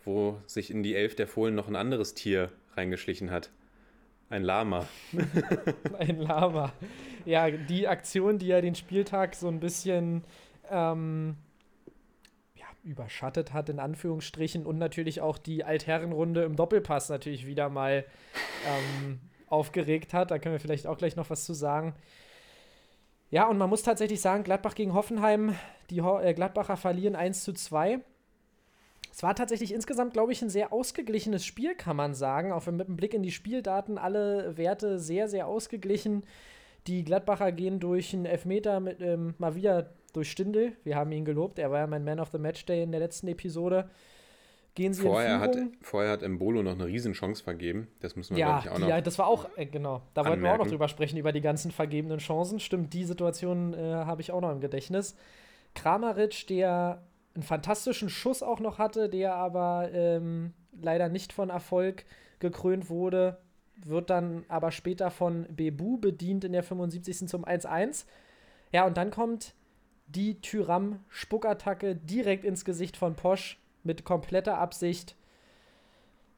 wo sich in die Elf der Fohlen noch ein anderes Tier reingeschlichen hat. Ein Lama. ein Lama. Ja, die Aktion, die ja den Spieltag so ein bisschen ähm, überschattet hat, in Anführungsstrichen, und natürlich auch die Altherrenrunde im Doppelpass natürlich wieder mal ähm, aufgeregt hat. Da können wir vielleicht auch gleich noch was zu sagen. Ja, und man muss tatsächlich sagen, Gladbach gegen Hoffenheim, die Ho äh, Gladbacher verlieren 1 zu 2. Es war tatsächlich insgesamt, glaube ich, ein sehr ausgeglichenes Spiel, kann man sagen. Auch mit einem Blick in die Spieldaten, alle Werte sehr, sehr ausgeglichen. Die Gladbacher gehen durch einen Elfmeter mit, ähm, mal wieder durch Stindel. Wir haben ihn gelobt. Er war ja mein Man of the Match Day in der letzten Episode gehen sie vorher in Führung. Hat, vorher hat Embolo noch eine Riesenchance vergeben. Das müssen wir, ja, ich, auch noch Ja, das war auch, äh, genau. Da wollten wir auch noch drüber sprechen, über die ganzen vergebenen Chancen. Stimmt, die Situation äh, habe ich auch noch im Gedächtnis. Kramaric, der einen fantastischen Schuss auch noch hatte, der aber ähm, leider nicht von Erfolg gekrönt wurde, wird dann aber später von Bebu bedient in der 75. zum 1-1. Ja, und dann kommt die Tyram-Spuckattacke direkt ins Gesicht von Posch mit kompletter Absicht.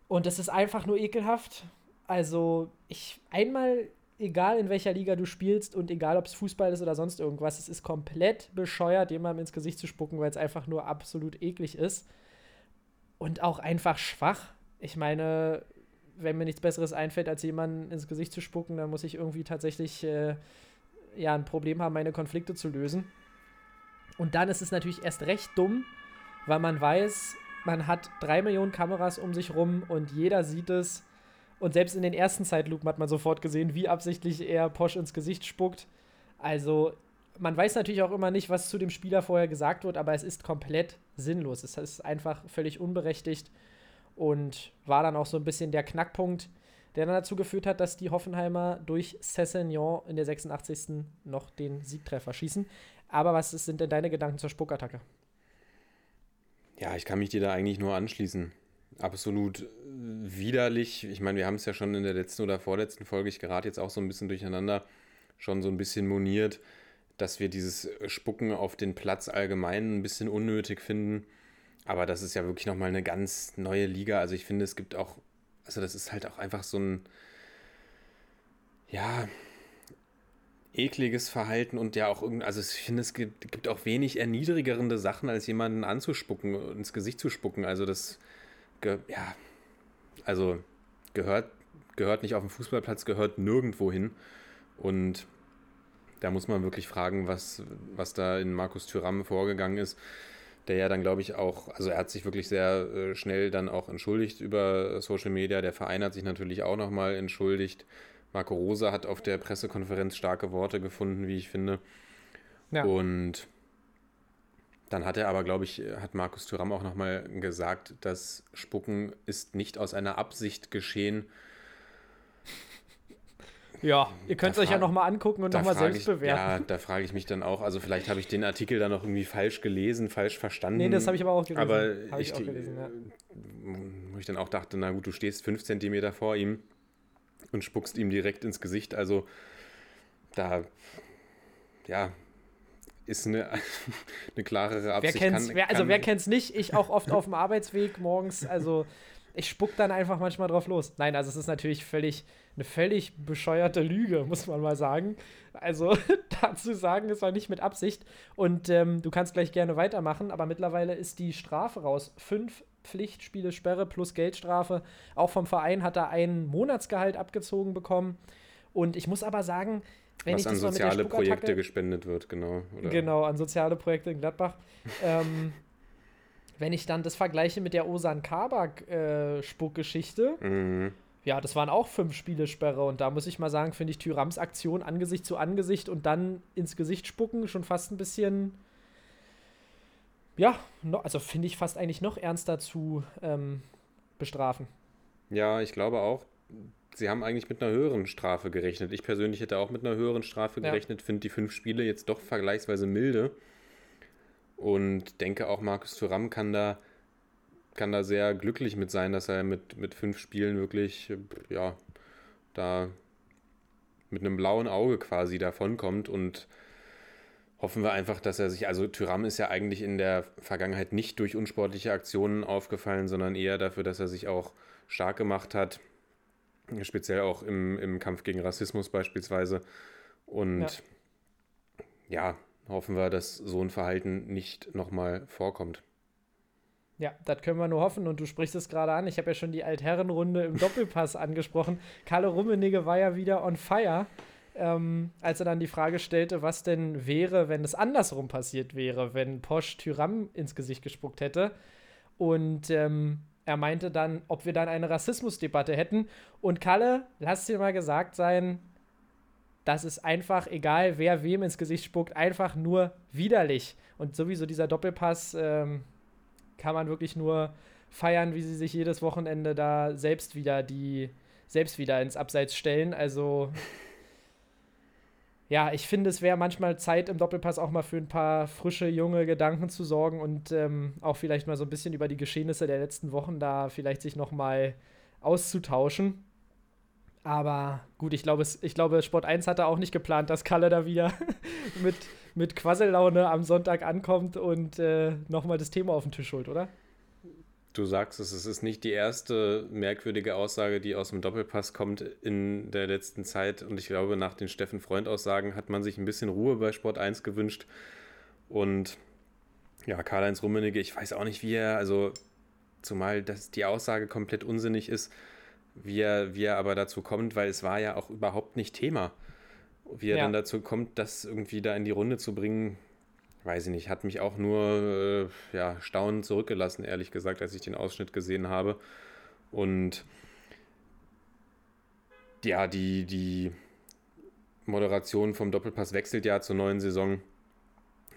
Und es ist einfach nur ekelhaft. Also, ich einmal, egal in welcher Liga du spielst und egal ob es Fußball ist oder sonst irgendwas, es ist komplett bescheuert, jemandem ins Gesicht zu spucken, weil es einfach nur absolut eklig ist. Und auch einfach schwach. Ich meine, wenn mir nichts Besseres einfällt, als jemanden ins Gesicht zu spucken, dann muss ich irgendwie tatsächlich äh, ja, ein Problem haben, meine Konflikte zu lösen. Und dann ist es natürlich erst recht dumm, weil man weiß, man hat drei Millionen Kameras um sich rum und jeder sieht es. Und selbst in den ersten Zeitlupen hat man sofort gesehen, wie absichtlich er Posch ins Gesicht spuckt. Also, man weiß natürlich auch immer nicht, was zu dem Spieler vorher gesagt wird, aber es ist komplett sinnlos. Es ist einfach völlig unberechtigt und war dann auch so ein bisschen der Knackpunkt, der dann dazu geführt hat, dass die Hoffenheimer durch Cessignon in der 86. noch den Siegtreffer schießen. Aber was sind denn deine Gedanken zur Spuckattacke? Ja, ich kann mich dir da eigentlich nur anschließen. Absolut widerlich. Ich meine, wir haben es ja schon in der letzten oder vorletzten Folge, ich gerate jetzt auch so ein bisschen durcheinander, schon so ein bisschen moniert, dass wir dieses Spucken auf den Platz allgemein ein bisschen unnötig finden. Aber das ist ja wirklich nochmal eine ganz neue Liga. Also ich finde, es gibt auch, also das ist halt auch einfach so ein, ja, ekliges Verhalten und ja auch irgendwie, also ich finde, es gibt, gibt auch wenig erniedrigende Sachen, als jemanden anzuspucken, ins Gesicht zu spucken. Also das, ja, also gehört, gehört nicht auf dem Fußballplatz, gehört nirgendwo hin. Und da muss man wirklich fragen, was, was da in Markus Thüram vorgegangen ist. Der ja dann, glaube ich, auch, also er hat sich wirklich sehr äh, schnell dann auch entschuldigt über Social Media. Der Verein hat sich natürlich auch nochmal entschuldigt. Marco Rosa hat auf der Pressekonferenz starke Worte gefunden, wie ich finde. Ja. Und dann hat er aber, glaube ich, hat Markus Thüram auch nochmal gesagt, das Spucken ist nicht aus einer Absicht geschehen. Ja, ihr könnt es euch ja nochmal angucken und nochmal selbst ich, bewerten. Ja, da frage ich mich dann auch. Also, vielleicht habe ich den Artikel dann noch irgendwie falsch gelesen, falsch verstanden. Nee, das habe ich aber auch gelesen. Aber ich, ich, auch gelesen, ja. Wo ich dann auch dachte, na gut, du stehst fünf Zentimeter vor ihm und spuckst ihm direkt ins Gesicht. Also da, ja, ist eine, eine klarere Wer Absicht. kennt's, Kann- wer, also kann- wer kennt's nicht? Ich auch oft auf dem Arbeitsweg morgens. Also ich spuck dann einfach manchmal drauf los. Nein, also es ist natürlich völlig eine völlig bescheuerte Lüge, muss man mal sagen. Also dazu sagen, es war nicht mit Absicht. Und ähm, du kannst gleich gerne weitermachen, aber mittlerweile ist die Strafe raus. Fünf Pflichtspiele Sperre plus Geldstrafe. Auch vom Verein hat er ein Monatsgehalt abgezogen bekommen. Und ich muss aber sagen, wenn was ich an das soziale Projekte gespendet wird, genau. Oder Genau, an soziale Projekte in Gladbach. ähm, wenn ich dann das vergleiche mit der Osan Kabak-Spuckgeschichte, Mhm. ja, das waren auch fünf Spiele Sperre und da muss ich mal sagen, finde ich Thürams Aktion Angesicht zu Angesicht und dann ins Gesicht spucken schon fast ein bisschen, ja, no, also finde ich fast eigentlich noch ernster zu ähm, bestrafen. Ja, ich glaube auch, sie haben eigentlich mit einer höheren Strafe gerechnet. Ich persönlich hätte auch mit einer höheren Strafe Ja. gerechnet, finde die fünf Spiele jetzt doch vergleichsweise milde. Und denke auch, Markus Thuram kann da, kann da sehr glücklich mit sein, dass er mit, mit fünf Spielen wirklich, ja, da mit einem blauen Auge quasi davonkommt und hoffen wir einfach, dass er sich, also Tyram ist ja eigentlich in der Vergangenheit nicht durch unsportliche Aktionen aufgefallen, sondern eher dafür, dass er sich auch stark gemacht hat, speziell auch im, im Kampf gegen Rassismus beispielsweise. Und ja. hoffen wir, dass so ein Verhalten nicht nochmal vorkommt. Ja, das können wir nur hoffen. Und du sprichst es gerade an. Ich habe ja schon die Altherrenrunde im Doppelpass angesprochen. Kalle Rummenigge war ja wieder on fire, ähm, als er dann die Frage stellte, was denn wäre, wenn es andersrum passiert wäre, wenn Posch Tyram ins Gesicht gespuckt hätte. Und ähm, er meinte dann, ob wir dann eine Rassismusdebatte hätten. Und Kalle, lass dir mal gesagt sein, das ist einfach, egal wer wem ins Gesicht spuckt, einfach nur widerlich. Und sowieso dieser Doppelpass ähm, kann man wirklich nur feiern, wie sie sich jedes Wochenende da selbst wieder die selbst wieder ins Abseits stellen. Also ja, ich finde, es wäre manchmal Zeit im Doppelpass auch mal für ein paar frische, junge Gedanken zu sorgen und ähm, auch vielleicht mal so ein bisschen über die Geschehnisse der letzten Wochen da vielleicht sich noch mal auszutauschen. Aber gut, ich glaube, ich glaube, Sport 1 hatte auch nicht geplant, dass Kalle da wieder mit, mit Quassellaune am Sonntag ankommt und äh, nochmal das Thema auf den Tisch holt, oder? Du sagst es, es ist nicht die erste merkwürdige Aussage, die aus dem Doppelpass kommt in der letzten Zeit. Und ich glaube, nach den Steffen Freund-Aussagen hat man sich ein bisschen Ruhe bei Sport 1 gewünscht. Und ja, Karl-Heinz Rummenigge, ich weiß auch nicht, wie er, also zumal dass die Aussage komplett unsinnig ist, wie er, wie er aber dazu kommt, weil es war ja auch überhaupt nicht Thema. Wie er Ja. dann dazu kommt, das irgendwie da in die Runde zu bringen, weiß ich nicht, hat mich auch nur äh, ja, staunend zurückgelassen, ehrlich gesagt, als ich den Ausschnitt gesehen habe. Und ja, die, die Moderation vom Doppelpass wechselt ja zur neuen Saison.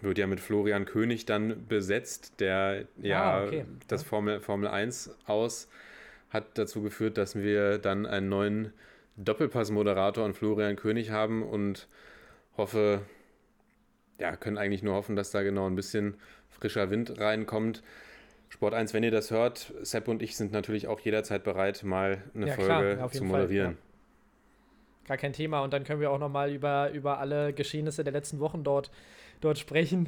Wird ja mit Florian König dann besetzt, der ja Ah, okay. das Ja. Formel, Formel 1 aus hat dazu geführt, dass wir dann einen neuen Doppelpass-Moderator und Florian König haben und hoffe, ja, können eigentlich nur hoffen, dass da genau ein bisschen frischer Wind reinkommt. Sport 1, wenn ihr das hört, Sepp und ich sind natürlich auch jederzeit bereit, mal eine Ja, klar, Folge auf zu jeden Fall, moderieren. Gar kein Thema. Und dann können wir auch noch mal über, über alle Geschehnisse der letzten Wochen dort, dort sprechen.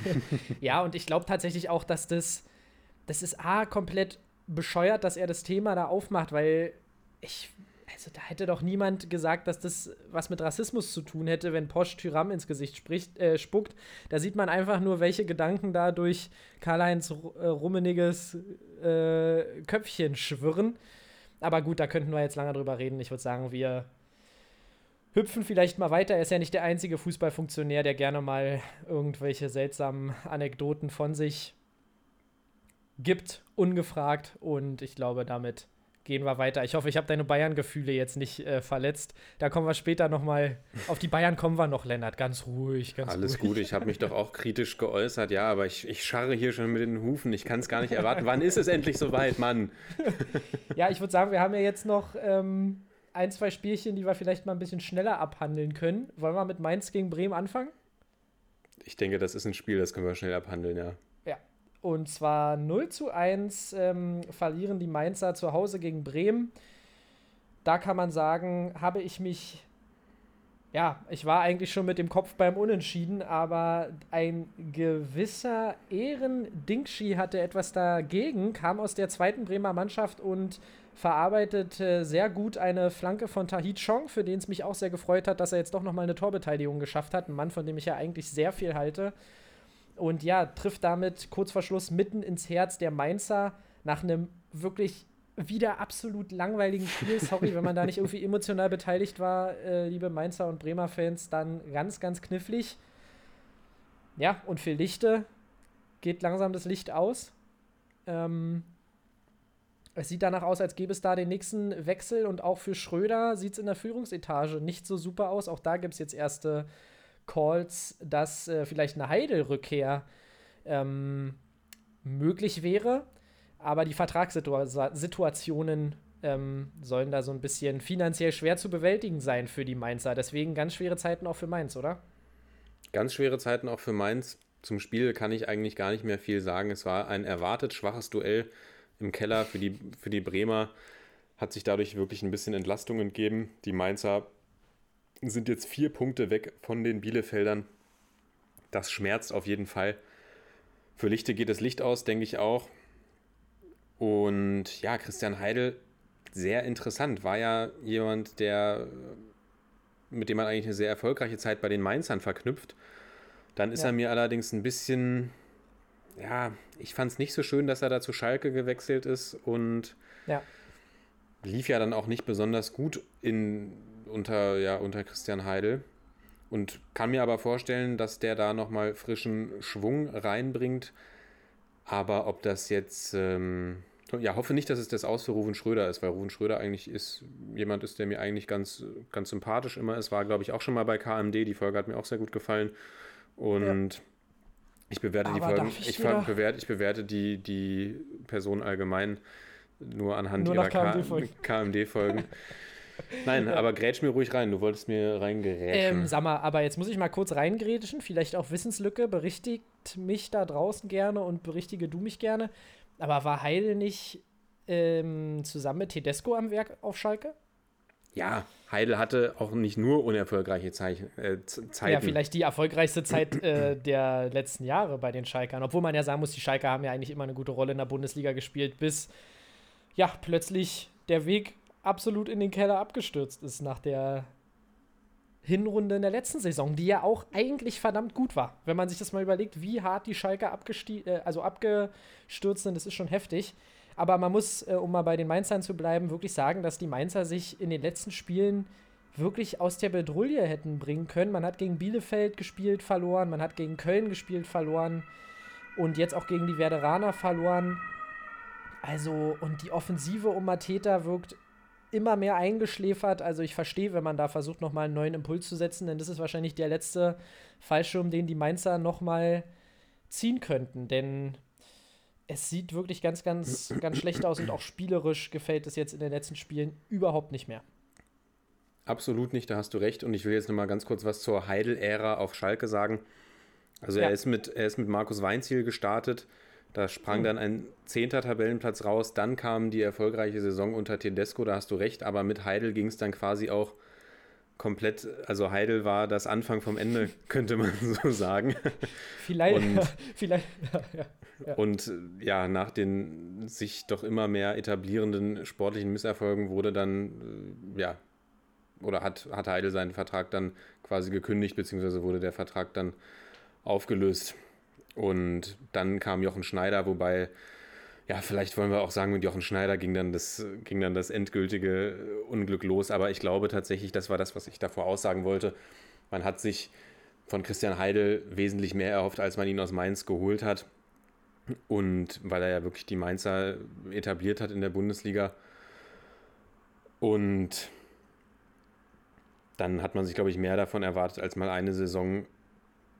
ja, und ich glaube tatsächlich auch, dass das, das ist A, komplett bescheuert, dass er das Thema da aufmacht, weil ich, also da hätte doch niemand gesagt, dass das was mit Rassismus zu tun hätte, wenn Posch Tyram ins Gesicht spricht, äh, spuckt. Da sieht man einfach nur, welche Gedanken da durch Karl-Heinz äh, Rummeniges äh, Köpfchen schwirren. Aber gut, da könnten wir jetzt lange drüber reden. Ich würde sagen, wir hüpfen vielleicht mal weiter. Er ist ja nicht der einzige Fußballfunktionär, der gerne mal irgendwelche seltsamen Anekdoten von sich gibt, ungefragt. Und ich glaube, damit gehen wir weiter. Ich hoffe, ich habe deine Bayern-Gefühle jetzt nicht äh, verletzt. Da kommen wir später noch mal auf die Bayern kommen wir noch, Lennart. Ganz ruhig, ganz Alles ruhig. gut, ich habe mich doch auch kritisch geäußert, ja, aber ich, ich scharre hier schon mit den Hufen. Ich kann es gar nicht erwarten. Wann ist es endlich soweit, Mann? Ja, ich würde sagen, wir haben ja jetzt noch ähm, ein, zwei Spielchen, die wir vielleicht mal ein bisschen schneller abhandeln können. Wollen wir mit Mainz gegen Bremen anfangen? Ich denke, das ist ein Spiel, das können wir schnell abhandeln, ja. Und zwar 0 zu 1 ähm, verlieren die Mainzer zu Hause gegen Bremen. Da kann man sagen, habe ich mich ja, ich war eigentlich schon mit dem Kopf beim Unentschieden, aber ein gewisser Ehren-Dingschi hatte etwas dagegen, kam aus der zweiten Bremer Mannschaft und verarbeitete sehr gut eine Flanke von Tahit Chong, für den es mich auch sehr gefreut hat, dass er jetzt doch nochmal eine Torbeteiligung geschafft hat. Ein Mann, von dem ich ja eigentlich sehr viel halte. Und ja, trifft damit kurz vor Schluss mitten ins Herz der Mainzer nach einem wirklich wieder absolut langweiligen Spiel. Sorry, wenn man da nicht irgendwie emotional beteiligt war, äh, liebe Mainzer und Bremer Fans, dann ganz, ganz knifflig. Ja, und für Lichte geht langsam das Licht aus. Ähm, es sieht danach aus, als gäbe es da den nächsten Wechsel und auch für Schröder sieht es in der Führungsetage nicht so super aus. Auch da gibt es jetzt erste Calls, dass äh, vielleicht eine Heidel-Rückkehr ähm, möglich wäre. Aber die Vertragssituationen ähm, sollen da so ein bisschen finanziell schwer zu bewältigen sein für die Mainzer. Deswegen ganz schwere Zeiten auch für Mainz, oder? Ganz schwere Zeiten auch für Mainz. Zum Spiel kann ich eigentlich gar nicht mehr viel sagen. Es war ein erwartet schwaches Duell im Keller für die, für die Bremer. Hat sich dadurch wirklich ein bisschen Entlastung entgeben. Die Mainzer sind jetzt vier Punkte weg von den Bielefeldern. Das schmerzt auf jeden Fall. Für Lichte geht das Licht aus, denke ich auch. Und ja, Christian Heidel, sehr interessant, war ja jemand, der mit dem man eigentlich eine sehr erfolgreiche Zeit bei den Mainzern verknüpft. Dann ist ja. er mir allerdings ein bisschen ja, ich fand es nicht so schön, dass er da zu Schalke gewechselt ist und ja. lief ja dann auch nicht besonders gut in, unter, ja, unter Christian Heidel. Und kann mir aber vorstellen, dass der da nochmal frischen Schwung reinbringt. Aber ob das jetzt, ähm, ja, hoffe nicht, dass es das Aus für Ruven Schröder ist, weil Ruven Schröder eigentlich ist jemand ist, der mir eigentlich ganz, ganz sympathisch immer ist. War, glaube ich, auch schon mal bei KMD. Die Folge hat mir auch sehr gut gefallen. Und ja. Ich bewerte die Folgen, ich, ich, bewerte, ich bewerte die, die Person allgemein nur anhand nur ihrer KMD-Folgen. KMD Nein, aber grätsch mir ruhig rein. Du wolltest mir reingerätschen. Ähm, sag mal, aber jetzt muss ich mal kurz reingrätschen. Vielleicht auch Wissenslücke. Berichtigt mich da draußen gerne und berichtige du mich gerne. Aber war Heidel nicht ähm, zusammen mit Tedesco am Werk auf Schalke? Ja, Heidel hatte auch nicht nur unerfolgreiche Zeichen, äh, Zeiten. Ja, vielleicht die erfolgreichste Zeit äh, der letzten Jahre bei den Schalkern. Obwohl man ja sagen muss, die Schalker haben ja eigentlich immer eine gute Rolle in der Bundesliga gespielt, bis ja plötzlich der Weg absolut in den Keller abgestürzt ist nach der Hinrunde in der letzten Saison, die ja auch eigentlich verdammt gut war. Wenn man sich das mal überlegt, wie hart die Schalker äh, also abgestürzt sind, das ist schon heftig. Aber man muss, äh, um mal bei den Mainzern zu bleiben, wirklich sagen, dass die Mainzer sich in den letzten Spielen wirklich aus der Bedrulle hätten bringen können. Man hat gegen Bielefeld gespielt, verloren, man hat gegen Köln gespielt, verloren und jetzt auch gegen die Werderaner verloren. Also, und die Offensive um Mateta wirkt immer mehr eingeschläfert. Also ich verstehe, wenn man da versucht, nochmal einen neuen Impuls zu setzen, denn das ist wahrscheinlich der letzte Fallschirm, den die Mainzer nochmal ziehen könnten. Denn es sieht wirklich ganz, ganz, ganz schlecht aus und auch spielerisch gefällt es jetzt in den letzten Spielen überhaupt nicht mehr. Absolut nicht, da hast du recht. Und ich will jetzt nochmal ganz kurz was zur Heidel-Ära auf Schalke sagen. Also ja. er, ist mit, er ist mit Markus Weinziel gestartet. Da sprang dann ein zehnter Tabellenplatz raus. Dann kam die erfolgreiche Saison unter Tedesco, da hast du recht. Aber mit Heidel ging es dann quasi auch komplett, also Heidel war das Anfang vom Ende, könnte man so sagen. Vielleicht, und, vielleicht, ja, ja. Und ja, nach den sich doch immer mehr etablierenden sportlichen Misserfolgen wurde dann, äh, ja, oder hat, hat Heidel seinen Vertrag dann quasi gekündigt, beziehungsweise wurde der Vertrag dann aufgelöst. Und dann kam Jochen Schneider, wobei ja, vielleicht wollen wir auch sagen, mit Jochen Schneider ging dann das, ging dann das endgültige Unglück los. Aber ich glaube tatsächlich, das war das, was ich davor aussagen wollte. Man hat sich von Christian Heidel wesentlich mehr erhofft, als man ihn aus Mainz geholt hat. Und weil er ja wirklich die Mainzer etabliert hat in der Bundesliga. Und dann hat man sich, glaube ich, mehr davon erwartet, als mal eine Saison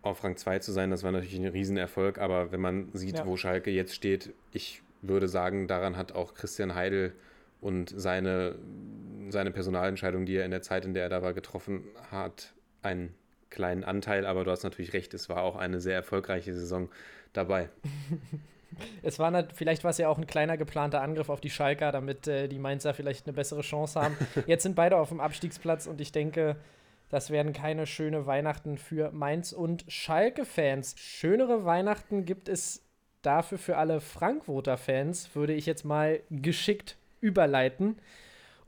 auf Rang 2 zu sein. Das war natürlich ein Riesenerfolg. Aber wenn man sieht, ja. wo Schalke jetzt steht, ich würde sagen, daran hat auch Christian Heidel und seine, seine Personalentscheidung, die er in der Zeit, in der er da war, getroffen hat, einen kleinen Anteil. Aber du hast natürlich recht, es war auch eine sehr erfolgreiche Saison dabei. Es war vielleicht war es ja auch ein kleiner geplanter Angriff auf die Schalker, damit äh, die Mainzer vielleicht eine bessere Chance haben. Jetzt sind beide auf dem Abstiegsplatz und ich denke, Das werden keine schöne Weihnachten für Mainz und Schalke-Fans. Schönere Weihnachten gibt es dafür für alle Frankfurter-Fans, würde ich jetzt mal geschickt überleiten.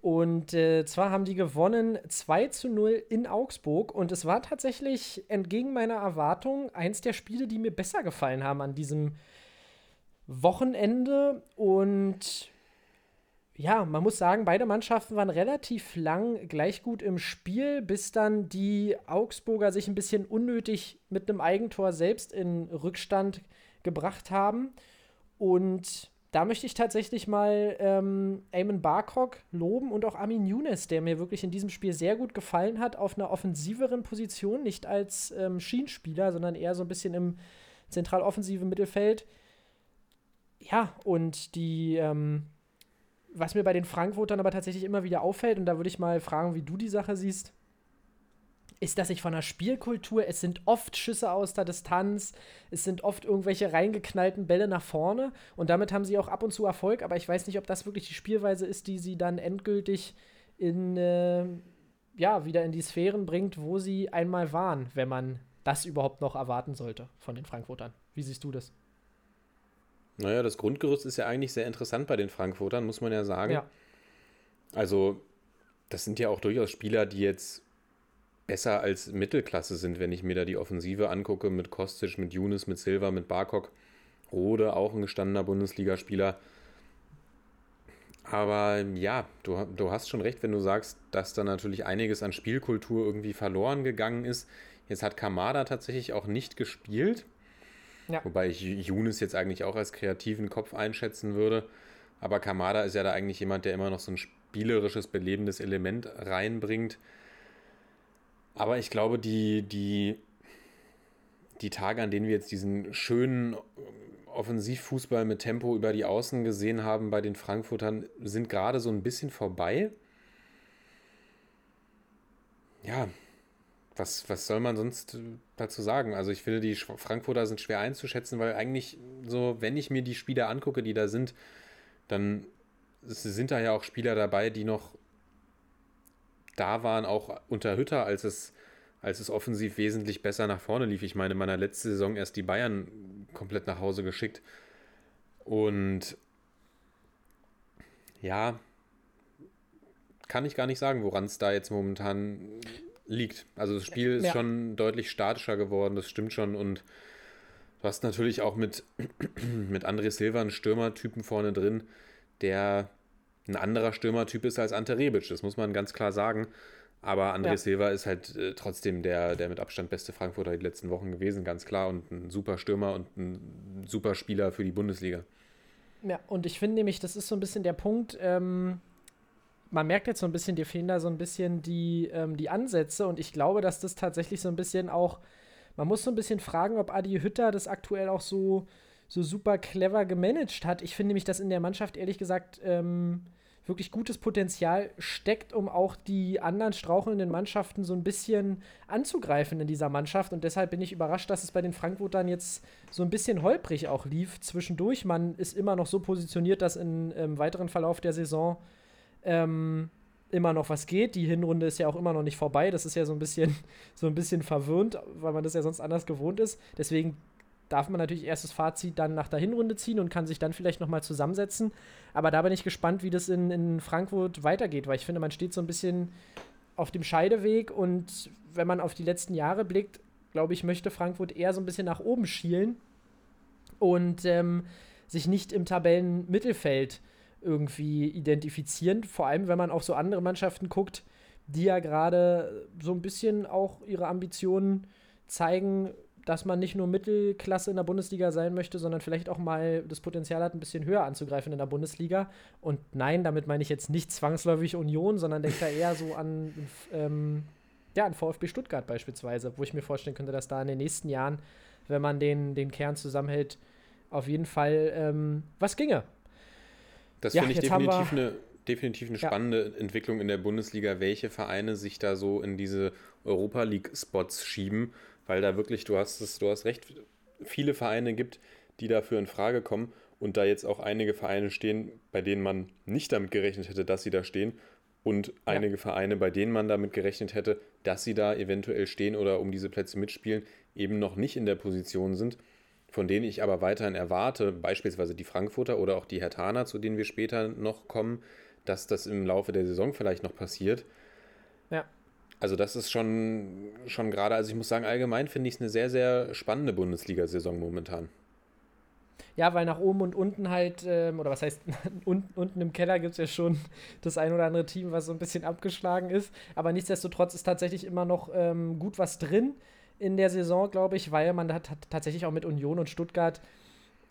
Und äh, zwar haben die gewonnen 2 zu 0 in Augsburg. Und es war tatsächlich entgegen meiner Erwartung eins der Spiele, die mir besser gefallen haben an diesem Wochenende. Und ja, man muss sagen, beide Mannschaften waren relativ lang gleich gut im Spiel, bis dann die Augsburger sich ein bisschen unnötig mit einem Eigentor selbst in Rückstand gebracht haben. Und da möchte ich tatsächlich mal ähm, Eamon Barcock loben und auch Amin Younes, der mir wirklich in diesem Spiel sehr gut gefallen hat, auf einer offensiveren Position, nicht als ähm, Schienenspieler, sondern eher so ein bisschen im zentral offensiven Mittelfeld. Ja, und die, ähm, was mir bei den Frankfurtern aber tatsächlich immer wieder auffällt, und da würde ich mal fragen, wie du die Sache siehst, ist, dass ich von der Spielkultur, es sind oft Schüsse aus der Distanz, es sind oft irgendwelche reingeknallten Bälle nach vorne und damit haben sie auch ab und zu Erfolg, aber ich weiß nicht, ob das wirklich die Spielweise ist, die sie dann endgültig in, äh, ja, wieder in die Sphären bringt, wo sie einmal waren, wenn man das überhaupt noch erwarten sollte von den Frankfurtern. Wie siehst du das? Naja, das Grundgerüst ist ja eigentlich sehr interessant bei den Frankfurtern, muss man ja sagen. Ja. Also, das sind ja auch durchaus Spieler, die jetzt besser als Mittelklasse sind, wenn ich mir da die Offensive angucke mit Kostic, mit Younes, mit Silva, mit Barkok. Rode, auch ein gestandener Bundesligaspieler. Aber ja, du, du hast schon recht, wenn du sagst, dass da natürlich einiges an Spielkultur irgendwie verloren gegangen ist. Jetzt hat Kamada tatsächlich auch nicht gespielt. Ja. Wobei ich Younes jetzt eigentlich auch als kreativen Kopf einschätzen würde. Aber Kamada ist ja da eigentlich jemand, der immer noch so ein spielerisches, belebendes Element reinbringt. Aber ich glaube, die, die, die Tage, an denen wir jetzt diesen schönen Offensivfußball mit Tempo über die Außen gesehen haben bei den Frankfurtern, sind gerade so ein bisschen vorbei. Ja, was, was soll man sonst dazu sagen? Also ich finde, die Frankfurter sind schwer einzuschätzen, weil eigentlich so, wenn ich mir die Spieler angucke, die da sind, dann sind da ja auch Spieler dabei, die noch da waren, auch unter Hütter, als es, als es offensiv wesentlich besser nach vorne lief. Ich meine, in meiner letzten Saison erst die Bayern komplett nach Hause geschickt. Und ja, kann ich gar nicht sagen, woran es da jetzt momentan liegt. Also das Spiel ist ja. schon deutlich statischer geworden, das stimmt schon. Und du hast natürlich auch mit, mit André Silva einen Stürmertypen vorne drin, der ein anderer Stürmertyp ist als Ante Rebic, das muss man ganz klar sagen. Aber André ja. Silva ist halt äh, trotzdem der, der mit Abstand beste Frankfurter die letzten Wochen gewesen, ganz klar. Und ein super Stürmer und ein super Spieler für die Bundesliga. Ja, und ich finde nämlich, das ist so ein bisschen der Punkt, ähm, man merkt jetzt so ein bisschen, dir fehlen da so ein bisschen die, ähm, die Ansätze. Und ich glaube, dass das tatsächlich so ein bisschen auch, man muss so ein bisschen fragen, ob Adi Hütter das aktuell auch so so super clever gemanagt hat. Ich finde nämlich, dass in der Mannschaft ehrlich gesagt ähm, wirklich gutes Potenzial steckt, um auch die anderen strauchelnden Mannschaften so ein bisschen anzugreifen in dieser Mannschaft. Und deshalb bin ich überrascht, dass es bei den Frankfurtern jetzt so ein bisschen holprig auch lief zwischendurch. Man ist immer noch so positioniert, dass in, im weiteren Verlauf der Saison ähm, immer noch was geht. Die Hinrunde ist ja auch immer noch nicht vorbei. Das ist ja so ein bisschen, so ein bisschen verwirrend, weil man das ja sonst anders gewohnt ist. Deswegen darf man natürlich erstes Fazit dann nach der Hinrunde ziehen und kann sich dann vielleicht nochmal zusammensetzen. Aber da bin ich gespannt, wie das in, in Frankfurt weitergeht, weil ich finde, man steht so ein bisschen auf dem Scheideweg und wenn man auf die letzten Jahre blickt, glaube ich, möchte Frankfurt eher so ein bisschen nach oben schielen und ähm, sich nicht im Tabellenmittelfeld irgendwie identifizieren. Vor allem, wenn man auf so andere Mannschaften guckt, die ja gerade so ein bisschen auch ihre Ambitionen zeigen, dass man nicht nur Mittelklasse in der Bundesliga sein möchte, sondern vielleicht auch mal das Potenzial hat, ein bisschen höher anzugreifen in der Bundesliga. Und nein, damit meine ich jetzt nicht zwangsläufig Union, sondern denke da eher so an, ähm, ja, an VfB Stuttgart beispielsweise, wo ich mir vorstellen könnte, dass da in den nächsten Jahren, wenn man den, den Kern zusammenhält, auf jeden Fall ähm, was ginge. Das ja, finde ich definitiv eine, definitiv eine spannende ja. Entwicklung in der Bundesliga, welche Vereine sich da so in diese Europa League-Spots schieben weil da wirklich, du hast es, du hast recht, viele Vereine gibt, die dafür in Frage kommen und da jetzt auch einige Vereine stehen, bei denen man nicht damit gerechnet hätte, dass sie da stehen. und einige Vereine, bei denen man damit gerechnet hätte, dass sie da eventuell stehen oder um diese Plätze mitspielen, eben noch nicht in der Position sind, von denen ich aber weiterhin erwarte, beispielsweise die Frankfurter oder auch die Hertaner, zu denen wir später noch kommen, dass das im Laufe der Saison vielleicht noch passiert. Ja. Also das ist schon, schon gerade, also ich muss sagen, allgemein finde ich es eine sehr, sehr spannende Bundesliga-Saison momentan. Ja, weil nach oben und unten halt, ähm, oder was heißt, un unten im Keller gibt es ja schon das ein oder andere Team, was so ein bisschen abgeschlagen ist. Aber nichtsdestotrotz ist tatsächlich immer noch ähm, gut was drin in der Saison, glaube ich, weil man hat, tatsächlich auch mit Union und Stuttgart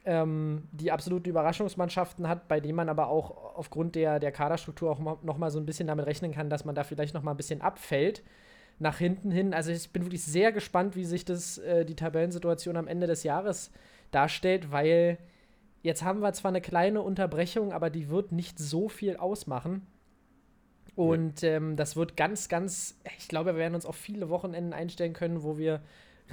ähm, die absoluten Überraschungsmannschaften hat, bei denen man aber auch aufgrund der, der Kaderstruktur auch noch mal so ein bisschen damit rechnen kann, dass man da vielleicht noch mal ein bisschen abfällt nach hinten hin. Also ich bin wirklich sehr gespannt, wie sich das, äh, die Tabellensituation am Ende des Jahres darstellt, weil jetzt haben wir zwar eine kleine Unterbrechung, aber die wird nicht so viel ausmachen. Und ähm, das wird ganz, ganz, ich glaube, wir werden uns auf viele Wochenenden einstellen können, wo wir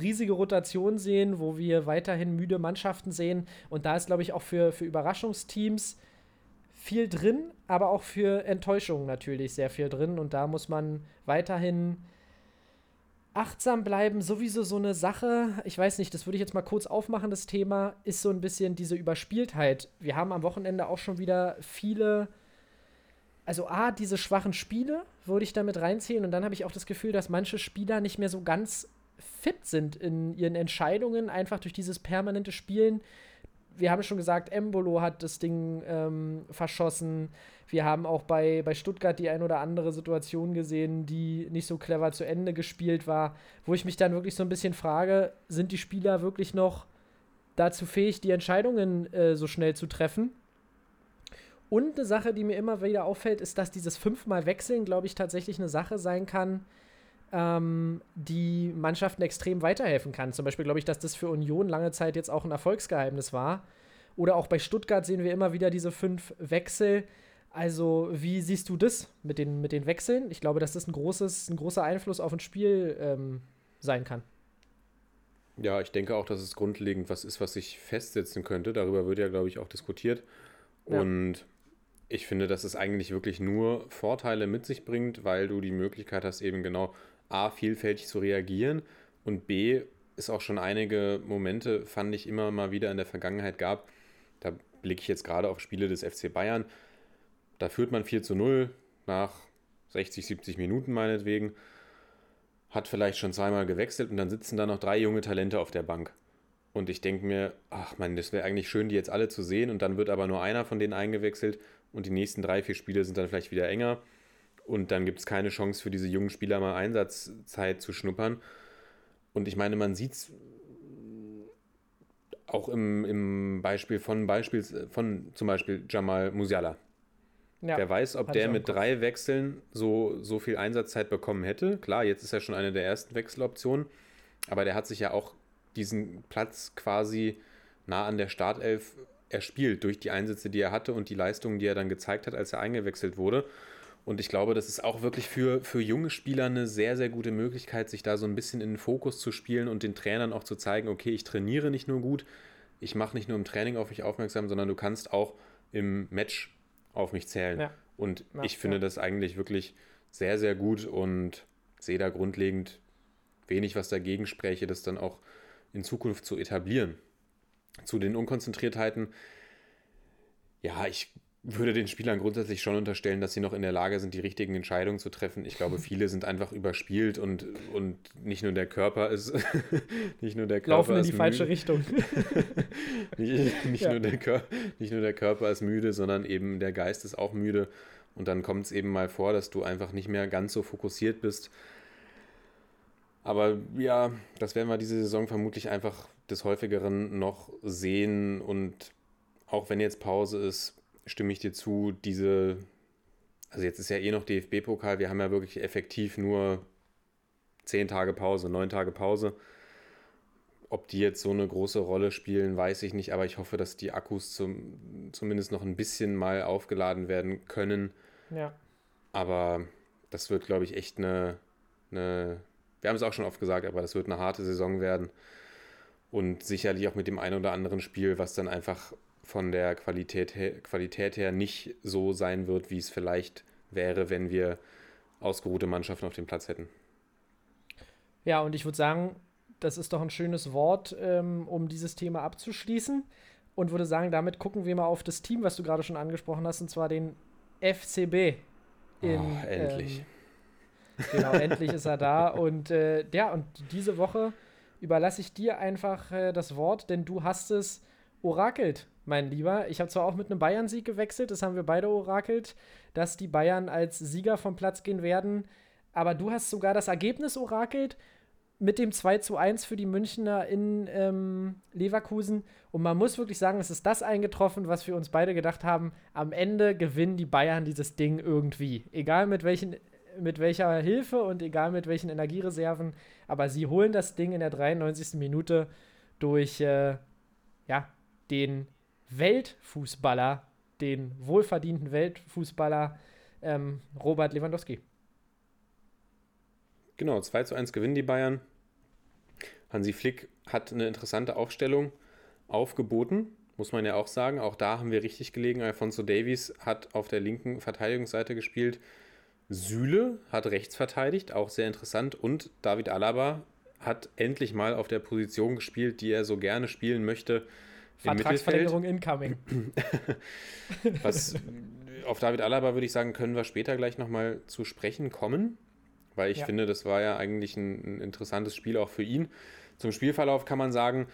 riesige Rotation sehen, wo wir weiterhin müde Mannschaften sehen. Und da ist, glaube ich, auch für, für Überraschungsteams viel drin, aber auch für Enttäuschungen natürlich sehr viel drin. Und da muss man weiterhin achtsam bleiben. Sowieso so eine Sache, ich weiß nicht, das würde ich jetzt mal kurz aufmachen, das Thema, ist so ein bisschen diese Überspieltheit. Wir haben am Wochenende auch schon wieder viele also A, diese schwachen Spiele würde ich damit reinzählen und dann habe ich auch das Gefühl, dass manche Spieler nicht mehr so ganz fit sind in ihren Entscheidungen, einfach durch dieses permanente Spielen. Wir haben schon gesagt, Embolo hat das Ding ähm, verschossen. Wir haben auch bei, bei Stuttgart die ein oder andere Situation gesehen, die nicht so clever zu Ende gespielt war, wo ich mich dann wirklich so ein bisschen frage, sind die Spieler wirklich noch dazu fähig, die Entscheidungen äh, so schnell zu treffen? Und eine Sache, die mir immer wieder auffällt, ist, dass dieses fünfmal Wechseln, glaube ich, tatsächlich eine Sache sein kann, ähm, die Mannschaften extrem weiterhelfen kann. Zum Beispiel glaube ich, dass das für Union lange Zeit jetzt auch ein Erfolgsgeheimnis war. Oder auch bei Stuttgart sehen wir immer wieder diese fünf Wechsel. Also, wie siehst du das mit den, mit den Wechseln? Ich glaube, dass das ein, großes, ein großer Einfluss auf ein Spiel ähm, sein kann. Ja, ich denke auch, dass es grundlegend was ist, was sich festsetzen könnte. Darüber wird ja, glaube ich, auch diskutiert. Ja. Und ich finde, dass es eigentlich wirklich nur Vorteile mit sich bringt, weil du die Möglichkeit hast, eben genau A, vielfältig zu reagieren und B, es auch schon einige Momente, fand ich, immer mal wieder in der Vergangenheit gab. Da blicke ich jetzt gerade auf Spiele des FC Bayern. Da führt man 4 zu 0 nach 60, 70 Minuten meinetwegen, hat vielleicht schon zweimal gewechselt und dann sitzen da noch drei junge Talente auf der Bank. Und ich denke mir, ach man, das wäre eigentlich schön, die jetzt alle zu sehen. Und dann wird aber nur einer von denen eingewechselt und die nächsten drei, vier Spiele sind dann vielleicht wieder enger. Und dann gibt es keine Chance für diese jungen Spieler mal Einsatzzeit zu schnuppern. Und ich meine, man sieht es auch im, im Beispiel von Beispiel von zum Beispiel Jamal Musiala. Ja, Wer weiß, ob der mit drei Wechseln so, so viel Einsatzzeit bekommen hätte. Klar, jetzt ist er schon eine der ersten Wechseloptionen, aber der hat sich ja auch diesen Platz quasi nah an der Startelf erspielt durch die Einsätze, die er hatte und die Leistungen, die er dann gezeigt hat, als er eingewechselt wurde. Und ich glaube, das ist auch wirklich für, für junge Spieler eine sehr, sehr gute Möglichkeit, sich da so ein bisschen in den Fokus zu spielen und den Trainern auch zu zeigen, okay, ich trainiere nicht nur gut, ich mache nicht nur im Training auf mich aufmerksam, sondern du kannst auch im Match auf mich zählen. Ja. Und ja, ich finde ja. das eigentlich wirklich sehr, sehr gut und sehe da grundlegend wenig, was dagegen spräche, das dann auch in Zukunft zu etablieren. Zu den Unkonzentriertheiten, ja, ich würde den Spielern grundsätzlich schon unterstellen, dass sie noch in der Lage sind, die richtigen Entscheidungen zu treffen. Ich glaube, viele sind einfach überspielt und, und nicht nur der Körper ist nicht nur der Körper laufen in die falsche Richtung. nicht, nicht, ja. nur der Kör nicht nur der Körper ist müde, sondern eben der Geist ist auch müde. Und dann kommt es eben mal vor, dass du einfach nicht mehr ganz so fokussiert bist aber ja, das werden wir diese Saison vermutlich einfach des häufigeren noch sehen. Und auch wenn jetzt Pause ist, stimme ich dir zu, diese, also jetzt ist ja eh noch DFB-Pokal, wir haben ja wirklich effektiv nur zehn Tage Pause, neun Tage Pause. Ob die jetzt so eine große Rolle spielen, weiß ich nicht, aber ich hoffe, dass die Akkus zum, zumindest noch ein bisschen mal aufgeladen werden können. Ja. Aber das wird, glaube ich, echt eine, eine wir haben es auch schon oft gesagt, aber das wird eine harte Saison werden. Und sicherlich auch mit dem einen oder anderen Spiel, was dann einfach von der Qualität her, Qualität her nicht so sein wird, wie es vielleicht wäre, wenn wir ausgeruhte Mannschaften auf dem Platz hätten. Ja, und ich würde sagen, das ist doch ein schönes Wort, ähm, um dieses Thema abzuschließen. Und würde sagen, damit gucken wir mal auf das Team, was du gerade schon angesprochen hast, und zwar den FCB. In, oh, endlich. Ähm, genau, endlich ist er da. Und äh, ja, und diese Woche überlasse ich dir einfach äh, das Wort, denn du hast es orakelt, mein Lieber. Ich habe zwar auch mit einem Bayern-Sieg gewechselt, das haben wir beide orakelt, dass die Bayern als Sieger vom Platz gehen werden. Aber du hast sogar das Ergebnis orakelt mit dem 2 zu 1 für die Münchner in ähm, Leverkusen. Und man muss wirklich sagen, es ist das eingetroffen, was wir uns beide gedacht haben. Am Ende gewinnen die Bayern dieses Ding irgendwie. Egal mit, welchen, mit welcher Hilfe und egal mit welchen Energiereserven. Aber sie holen das Ding in der 93. Minute durch äh, ja, den Weltfußballer, den wohlverdienten Weltfußballer ähm, Robert Lewandowski. Genau, 2 zu 1 gewinnen die Bayern. Hansi Flick hat eine interessante Aufstellung aufgeboten, muss man ja auch sagen. Auch da haben wir richtig gelegen. Alfonso Davies hat auf der linken Verteidigungsseite gespielt. Süle hat rechts verteidigt, auch sehr interessant. Und David Alaba hat endlich mal auf der Position gespielt, die er so gerne spielen möchte. Vertragsverlängerung incoming. Was auf David Alaba würde ich sagen, können wir später gleich nochmal zu sprechen kommen weil ich ja. finde, das war ja eigentlich ein, ein, interessantes Spiel auch für ihn. Zum Spielverlauf kann man sagen,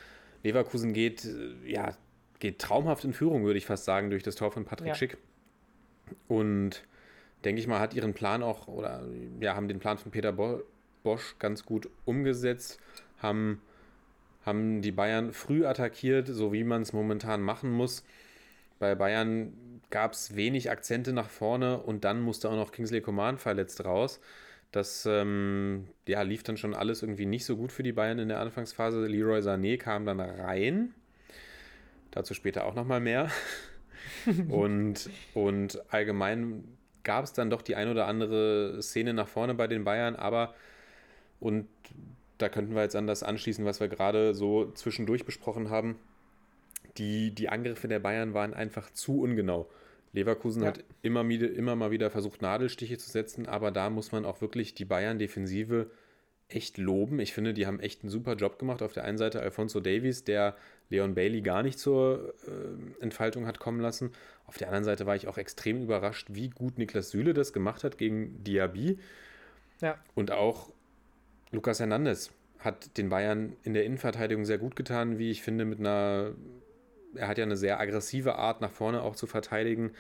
Leverkusen geht, ja, geht traumhaft in Führung, würde ich fast sagen, durch das Tor von Patrick ja. Schick. Und denke ich mal, hat ihren Plan auch, oder ja, haben den Plan von Peter Bosch ganz gut umgesetzt, haben, haben die Bayern früh attackiert, so wie man es momentan machen muss. Bei Bayern gab es wenig Akzente nach vorne und dann musste auch noch Kingsley Coman verletzt raus. Das ähm, ja, lief dann schon alles irgendwie nicht so gut für die Bayern in der Anfangsphase. Leroy Sané kam dann rein. Dazu später auch nochmal mehr. und, und allgemein gab es dann doch die ein oder andere Szene nach vorne bei den Bayern, aber und da könnten wir jetzt an das anschließen, was wir gerade so zwischendurch besprochen haben. Die, die Angriffe der Bayern waren einfach zu ungenau. Leverkusen ja. hat immer, immer mal wieder versucht, Nadelstiche zu setzen, aber da muss man auch wirklich die Bayern-Defensive echt loben. Ich finde, die haben echt einen super Job gemacht. Auf der einen Seite Alfonso Davies, der Leon Bailey gar nicht zur äh, Entfaltung hat kommen lassen. Auf der anderen Seite war ich auch extrem überrascht, wie gut Niklas Süle das gemacht hat gegen Diaby. Ja. Und auch Lucas Hernandez hat den Bayern in der Innenverteidigung sehr gut getan, wie ich finde, mit einer er hat ja eine sehr aggressive Art, nach vorne auch zu verteidigen.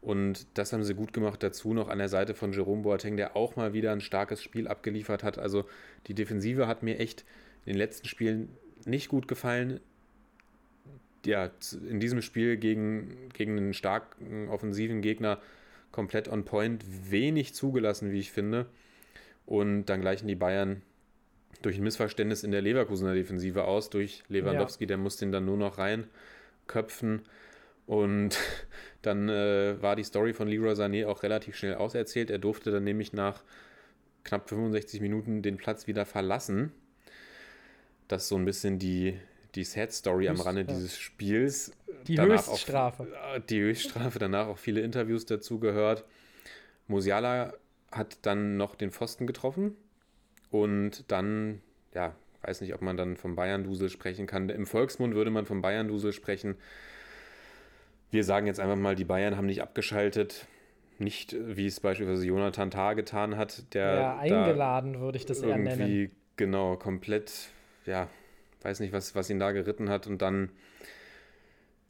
Und das haben sie gut gemacht. Dazu noch an der Seite von Jerome Boateng, der auch mal wieder ein starkes Spiel abgeliefert hat. Also die Defensive hat mir echt in den letzten Spielen nicht gut gefallen. Ja, in diesem Spiel gegen, gegen einen starken offensiven Gegner komplett on point, wenig zugelassen, wie ich finde. Und dann gleichen die Bayern durch ein Missverständnis in der Leverkusener Defensive aus, durch Lewandowski, ja. der muss den dann nur noch rein Köpfen. Und dann äh, war die Story von Leroy Sané auch relativ schnell auserzählt. Er durfte dann nämlich nach knapp 65 Minuten den Platz wieder verlassen. Das ist so ein bisschen die, die Sad Story Höchst, am Rande dieses Spiels. Die danach Höchststrafe. Auch, die Höchststrafe, danach auch viele Interviews dazu gehört. Musiala hat dann noch den Pfosten getroffen und dann, ja, weiß nicht, ob man dann vom Bayern-Dusel sprechen kann. Im Volksmund würde man vom Bayern-Dusel sprechen. Wir sagen jetzt einfach mal, die Bayern haben nicht abgeschaltet. Nicht, wie es beispielsweise Jonathan Tah getan hat, der. Ja, eingeladen würde ich das eher nennen. Genau, komplett, ja, weiß nicht, was, was ihn da geritten hat. Und dann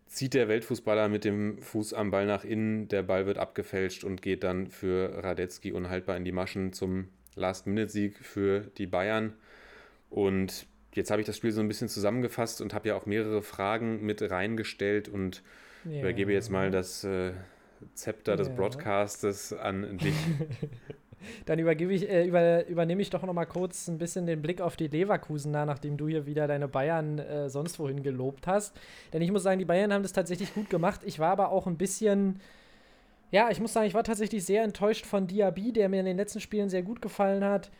zieht der Weltfußballer mit dem Fuß am Ball nach innen, der Ball wird abgefälscht und geht dann für Radetzky unhaltbar in die Maschen zum Last-Minute-Sieg für die Bayern. Und jetzt habe ich das Spiel so ein bisschen zusammengefasst und habe ja auch mehrere Fragen mit reingestellt und ja. übergebe jetzt mal das äh, Zepter ja. des Broadcastes an dich. Dann übergebe ich, äh, über, übernehme ich doch noch mal kurz ein bisschen den Blick auf die Leverkusener, nachdem du hier wieder deine Bayern äh, sonst wohin gelobt hast. Denn ich muss sagen, die Bayern haben das tatsächlich gut gemacht. Ich war aber auch ein bisschen, ja, ich muss sagen, ich war tatsächlich sehr enttäuscht von Diaby, der mir in den letzten Spielen sehr gut gefallen hat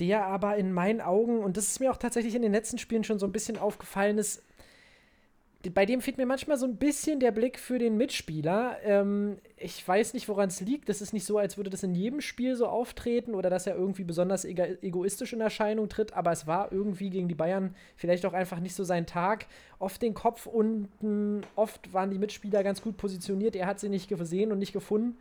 der aber in meinen Augen, und das ist mir auch tatsächlich in den letzten Spielen schon so ein bisschen aufgefallen ist, bei dem fehlt mir manchmal so ein bisschen der Blick für den Mitspieler. Ähm, ich weiß nicht, woran es liegt. Das ist nicht so, als würde das in jedem Spiel so auftreten oder dass er irgendwie besonders egoistisch in Erscheinung tritt, aber es war irgendwie gegen die Bayern vielleicht auch einfach nicht so sein Tag. Oft den Kopf unten, oft waren die Mitspieler ganz gut positioniert. Er hat sie nicht gesehen und nicht gefunden.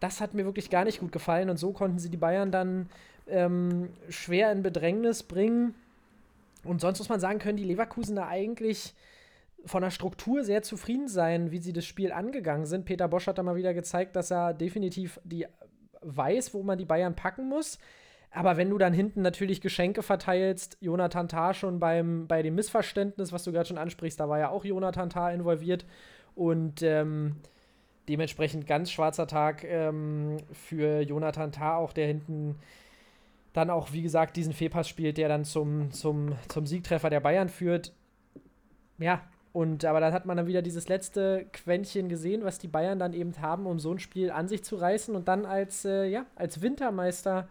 Das hat mir wirklich gar nicht gut gefallen und so konnten sie die Bayern dann ähm, schwer in Bedrängnis bringen. Und sonst muss man sagen, können die Leverkusener eigentlich von der Struktur sehr zufrieden sein, wie sie das Spiel angegangen sind. Peter Bosch hat da mal wieder gezeigt, dass er definitiv die weiß, wo man die Bayern packen muss. Aber wenn du dann hinten natürlich Geschenke verteilst, Jonathan Tah schon beim, bei dem Missverständnis, was du gerade schon ansprichst, da war ja auch Jonathan Tah involviert. Und ähm, dementsprechend ganz schwarzer Tag ähm, für Jonathan Tah, auch der hinten dann auch, wie gesagt, diesen Fehlpass spielt, der dann zum, zum, zum Siegtreffer der Bayern führt. Ja, und aber dann hat man dann wieder dieses letzte Quäntchen gesehen, was die Bayern dann eben haben, um so ein Spiel an sich zu reißen und dann als, äh, ja, als Wintermeister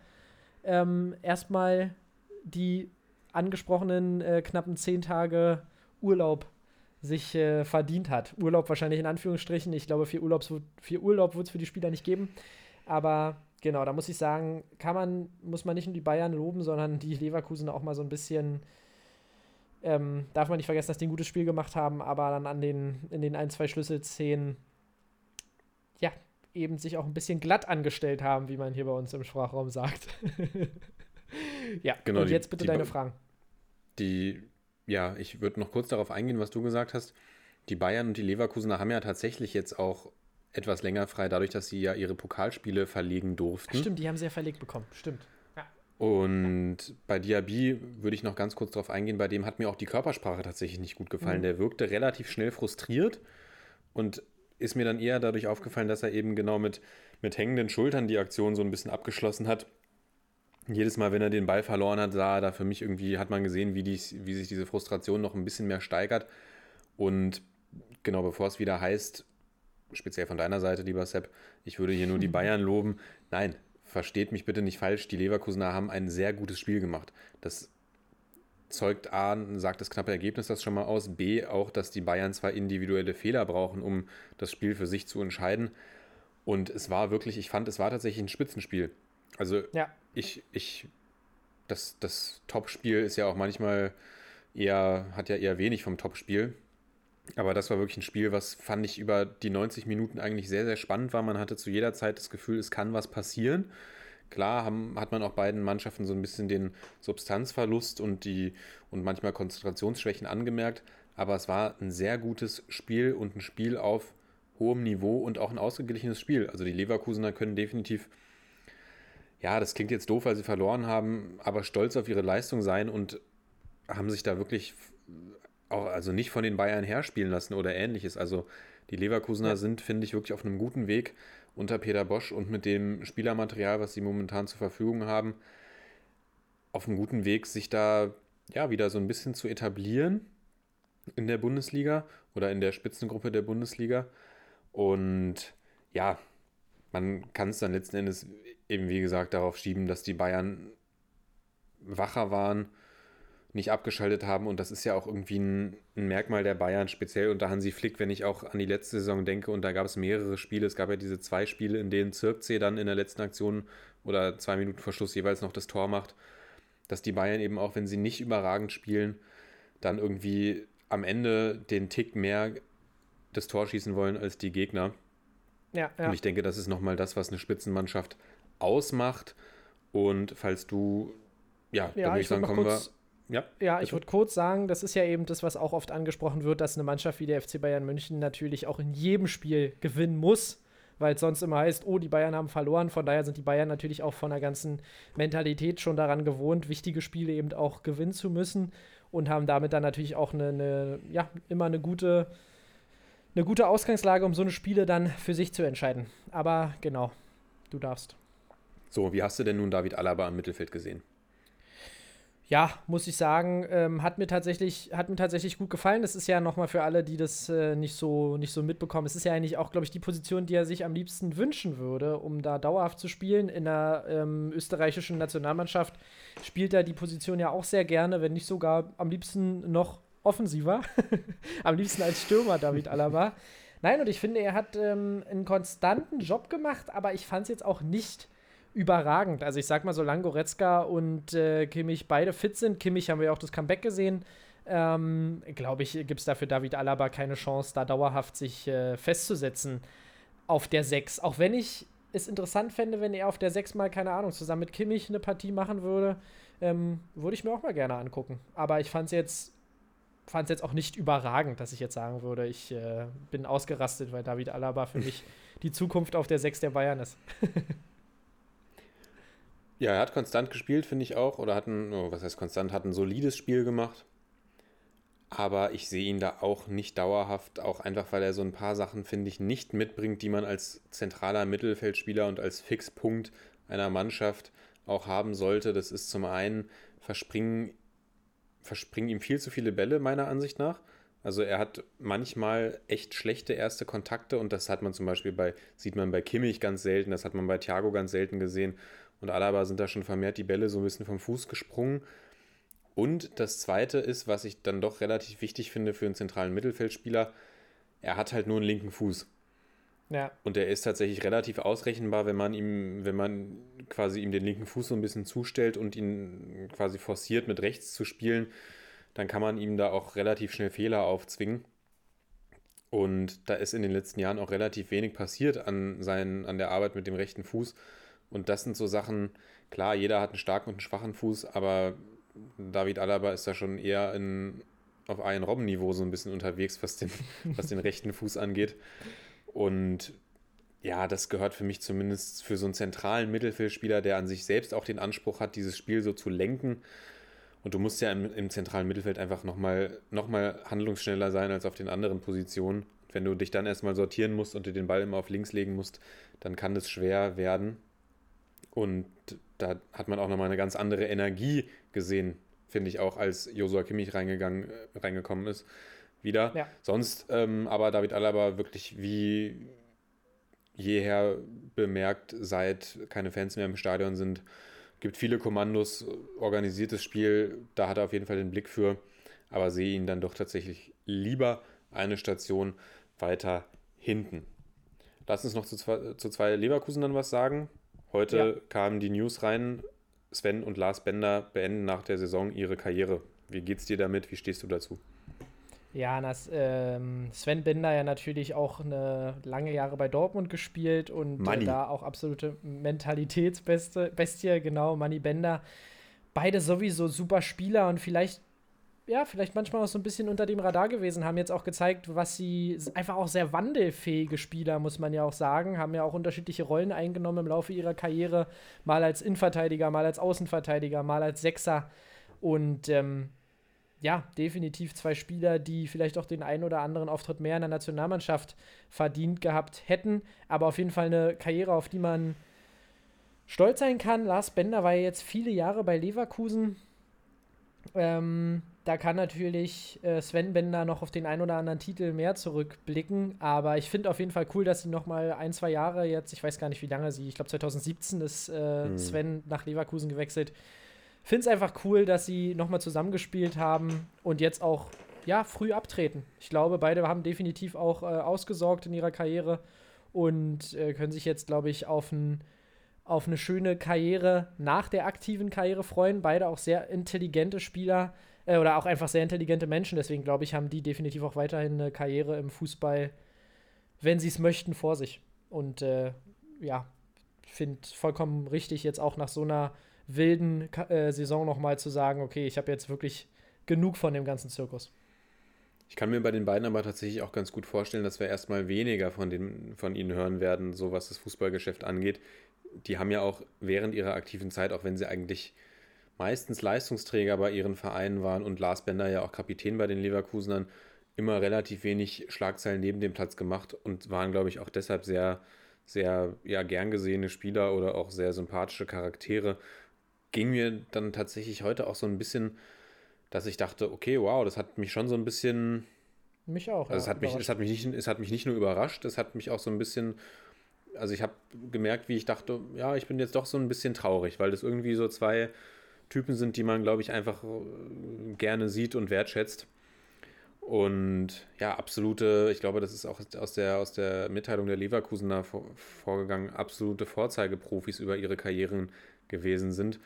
ähm, erstmal die angesprochenen äh, knappen zehn Tage Urlaub sich äh, verdient hat. Urlaub wahrscheinlich in Anführungsstrichen. Ich glaube, viel, Urlaubs, viel Urlaub wird es für die Spieler nicht geben. Aber genau, da muss ich sagen, kann man, muss man nicht nur die Bayern loben, sondern die Leverkusen auch mal so ein bisschen ähm, darf man nicht vergessen, dass die ein gutes Spiel gemacht haben, aber dann an den, in den ein, zwei Schlüsselszenen, ja, eben sich auch ein bisschen glatt angestellt haben, wie man hier bei uns im Sprachraum sagt. ja, genau, und jetzt bitte die, deine Fragen. Die, ja, ich würde noch kurz darauf eingehen, was du gesagt hast. Die Bayern und die Leverkusener haben ja tatsächlich jetzt auch etwas länger frei, dadurch, dass sie ja ihre Pokalspiele verlegen durften. Stimmt, die haben sie ja verlegt bekommen, stimmt. Und bei Diaby würde ich noch ganz kurz darauf eingehen, bei dem hat mir auch die Körpersprache tatsächlich nicht gut gefallen. Mhm. Der wirkte relativ schnell frustriert und ist mir dann eher dadurch aufgefallen, dass er eben genau mit, mit hängenden Schultern die Aktion so ein bisschen abgeschlossen hat. Jedes Mal, wenn er den Ball verloren hat, sah er da für mich irgendwie, hat man gesehen, wie, die, wie sich diese Frustration noch ein bisschen mehr steigert. Und genau bevor es wieder heißt, speziell von deiner Seite, lieber Sepp, ich würde hier nur die Bayern loben. Nein, versteht mich bitte nicht falsch, die Leverkusener haben ein sehr gutes Spiel gemacht. Das zeugt A, sagt das knappe Ergebnis das schon mal aus, B, auch, dass die Bayern zwar individuelle Fehler brauchen, um das Spiel für sich zu entscheiden. Und es war wirklich, ich fand, es war tatsächlich ein Spitzenspiel. Also ja. ich, ich, das, das Topspiel ist ja auch manchmal eher, hat ja eher wenig vom Topspiel. Aber das war wirklich ein Spiel, was fand ich über die 90 Minuten eigentlich sehr, sehr spannend war. Man hatte zu jeder Zeit das Gefühl, es kann was passieren. Klar haben, hat man auch beiden Mannschaften so ein bisschen den Substanzverlust und, die, und manchmal Konzentrationsschwächen angemerkt. Aber es war ein sehr gutes Spiel und ein Spiel auf hohem Niveau und auch ein ausgeglichenes Spiel. Also die Leverkusener können definitiv, ja, das klingt jetzt doof, weil sie verloren haben, aber stolz auf ihre Leistung sein und haben sich da wirklich auch also nicht von den Bayern herspielen lassen oder ähnliches. Also die Leverkusener ja. sind, finde ich, wirklich auf einem guten Weg unter Peter Bosch und mit dem Spielermaterial, was sie momentan zur Verfügung haben, auf einem guten Weg, sich da ja wieder so ein bisschen zu etablieren in der Bundesliga oder in der Spitzengruppe der Bundesliga. Und ja, man kann es dann letzten Endes eben, wie gesagt, darauf schieben, dass die Bayern wacher waren nicht abgeschaltet haben. Und das ist ja auch irgendwie ein, ein, Merkmal der Bayern, speziell unter Hansi Flick, wenn ich auch an die letzte Saison denke. Und da gab es mehrere Spiele. Es gab ja diese zwei Spiele, in denen Zirkzee dann in der letzten Aktion oder zwei Minuten vor Schluss jeweils noch das Tor macht. Dass die Bayern eben auch, wenn sie nicht überragend spielen, dann irgendwie am Ende den Tick mehr das Tor schießen wollen als die Gegner. Ja, ja. Und ich denke, das ist nochmal das, was eine Spitzenmannschaft ausmacht. Und falls du, ja, ja dann würde ich sagen, kommen wir ja, ja ich würde kurz sagen, das ist ja eben das, was auch oft angesprochen wird, dass eine Mannschaft wie der FC Bayern München natürlich auch in jedem Spiel gewinnen muss, weil es sonst immer heißt, oh, die Bayern haben verloren. Von daher sind die Bayern natürlich auch von der ganzen Mentalität schon daran gewohnt, wichtige Spiele eben auch gewinnen zu müssen und haben damit dann natürlich auch eine, eine ja, immer eine gute, eine gute Ausgangslage, um so eine Spiele dann für sich zu entscheiden. Aber genau, du darfst. So, wie hast du denn nun David Alaba im Mittelfeld gesehen? Ja, muss ich sagen, ähm, hat, mir tatsächlich, hat mir tatsächlich gut gefallen. Das ist ja nochmal für alle, die das äh, nicht, so, nicht so mitbekommen. Es ist ja eigentlich auch, glaube ich, die Position, die er sich am liebsten wünschen würde, um da dauerhaft zu spielen. In der ähm, österreichischen Nationalmannschaft spielt er die Position ja auch sehr gerne, wenn nicht sogar am liebsten noch offensiver. Am liebsten als Stürmer David Alaba. Nein, und ich finde, er hat ähm, einen konstanten Job gemacht, aber ich fand es jetzt auch nicht überragend. Also ich sag mal, solange Goretzka und äh, Kimmich beide fit sind, Kimmich haben wir ja auch das Comeback gesehen, ähm, glaube ich, gibt es dafür David Alaba keine Chance, da dauerhaft sich äh, festzusetzen auf der 6. Auch wenn ich es interessant fände, wenn er auf der 6 mal, keine Ahnung, zusammen mit Kimmich eine Partie machen würde, ähm, würde ich mir auch mal gerne angucken. Aber ich fand es jetzt, fand's jetzt auch nicht überragend, dass ich jetzt sagen würde, ich äh, bin ausgerastet, weil David Alaba für mich die Zukunft auf der 6 der Bayern ist. ja, er hat konstant gespielt, finde ich auch. Oder hat ein, oh, was heißt konstant, hat ein solides Spiel gemacht. Aber ich sehe ihn da auch nicht dauerhaft, auch einfach, weil er so ein paar Sachen, finde ich, nicht mitbringt, die man als zentraler Mittelfeldspieler und als Fixpunkt einer Mannschaft auch haben sollte. Das ist zum einen, verspringen, verspringen ihm viel zu viele Bälle, meiner Ansicht nach. Also er hat manchmal echt schlechte erste Kontakte und das hat man zum Beispiel bei, sieht man bei Kimmich ganz selten, das hat man bei Thiago ganz selten gesehen. Und Alaba sind da schon vermehrt die Bälle so ein bisschen vom Fuß gesprungen. Und das Zweite ist, was ich dann doch relativ wichtig finde für einen zentralen Mittelfeldspieler, er hat halt nur einen linken Fuß. Ja. Und er ist tatsächlich relativ ausrechenbar, wenn man ihm, wenn man quasi ihm den linken Fuß so ein bisschen zustellt und ihn quasi forciert, mit rechts zu spielen, dann kann man ihm da auch relativ schnell Fehler aufzwingen. Und da ist in den letzten Jahren auch relativ wenig passiert an, seinen, an der Arbeit mit dem rechten Fuß. Und das sind so Sachen, klar, jeder hat einen starken und einen schwachen Fuß, aber David Alaba ist da schon eher in, auf ein Robben-Niveau so ein bisschen unterwegs, was den, was den rechten Fuß angeht. Und ja, das gehört für mich zumindest für so einen zentralen Mittelfeldspieler, der an sich selbst auch den Anspruch hat, dieses Spiel so zu lenken. Und du musst ja im, im zentralen Mittelfeld einfach nochmal noch mal handlungsschneller sein als auf den anderen Positionen. Wenn du dich dann erstmal sortieren musst und dir den Ball immer auf links legen musst, dann kann das schwer werden. Und da hat man auch nochmal eine ganz andere Energie gesehen, finde ich auch, als Josua Kimmich reingegangen, äh, reingekommen ist. Wieder. Ja. Sonst ähm, aber David Alaba wirklich wie jeher bemerkt, seit keine Fans mehr im Stadion sind, gibt viele Kommandos, organisiertes Spiel, da hat er auf jeden Fall den Blick für, aber sehe ihn dann doch tatsächlich lieber eine Station weiter hinten. Lass uns noch zu zwei, zu zwei Leverkusen dann was sagen. Heute ja. kamen die News rein, Sven und Lars Bender beenden nach der Saison ihre Karriere. Wie geht's dir damit? Wie stehst du dazu? Ja, das, ähm, Sven Bender ja natürlich auch eine lange Jahre bei Dortmund gespielt und äh, da auch absolute Mentalitätsbestie, genau, Manny Bender. Beide sowieso super Spieler und vielleicht ja, vielleicht manchmal auch so ein bisschen unter dem Radar gewesen, haben jetzt auch gezeigt, was sie einfach auch sehr wandelfähige Spieler, muss man ja auch sagen, haben ja auch unterschiedliche Rollen eingenommen im Laufe ihrer Karriere, mal als Innenverteidiger, mal als Außenverteidiger, mal als Sechser und ähm, ja, definitiv zwei Spieler, die vielleicht auch den einen oder anderen Auftritt mehr in der Nationalmannschaft verdient gehabt hätten, aber auf jeden Fall eine Karriere, auf die man stolz sein kann. Lars Bender war ja jetzt viele Jahre bei Leverkusen. Ähm, da kann natürlich äh, Sven Bender noch auf den ein oder anderen Titel mehr zurückblicken. Aber ich finde auf jeden Fall cool, dass sie noch mal ein, zwei Jahre jetzt, ich weiß gar nicht, wie lange sie, ich glaube 2017 ist äh, hm. Sven nach Leverkusen gewechselt. Finde es einfach cool, dass sie noch mal zusammengespielt haben und jetzt auch ja, früh abtreten. Ich glaube, beide haben definitiv auch äh, ausgesorgt in ihrer Karriere und äh, können sich jetzt, glaube ich, auf ein auf eine schöne Karriere nach der aktiven Karriere freuen. Beide auch sehr intelligente Spieler äh, oder auch einfach sehr intelligente Menschen. Deswegen glaube ich, haben die definitiv auch weiterhin eine Karriere im Fußball, wenn sie es möchten, vor sich. Und äh, ja, finde vollkommen richtig, jetzt auch nach so einer wilden äh, Saison nochmal zu sagen, okay, ich habe jetzt wirklich genug von dem ganzen Zirkus. Ich kann mir bei den beiden aber tatsächlich auch ganz gut vorstellen, dass wir erstmal weniger von, den, von ihnen hören werden, so was das Fußballgeschäft angeht. Die haben ja auch während ihrer aktiven Zeit, auch wenn sie eigentlich meistens Leistungsträger bei ihren Vereinen waren und Lars Bender ja auch Kapitän bei den Leverkusenern, immer relativ wenig Schlagzeilen neben dem Platz gemacht und waren, glaube ich, auch deshalb sehr, sehr ja, gern gesehene Spieler oder auch sehr sympathische Charaktere. Ging mir dann tatsächlich heute auch so ein bisschen, dass ich dachte, okay, wow, das hat mich schon so ein bisschen. Mich auch. Also ja, es, hat mich, es, hat mich nicht, es hat mich nicht nur überrascht, es hat mich auch so ein bisschen also ich habe gemerkt, wie ich dachte, ja, ich bin jetzt doch so ein bisschen traurig, weil das irgendwie so zwei Typen sind, die man, glaube ich, einfach äh, gerne sieht und wertschätzt. Und ja, absolute, ich glaube, das ist auch aus der, aus der Mitteilung der Leverkusener vor, vorgegangen, absolute Vorzeigeprofis über ihre Karrieren gewesen sind.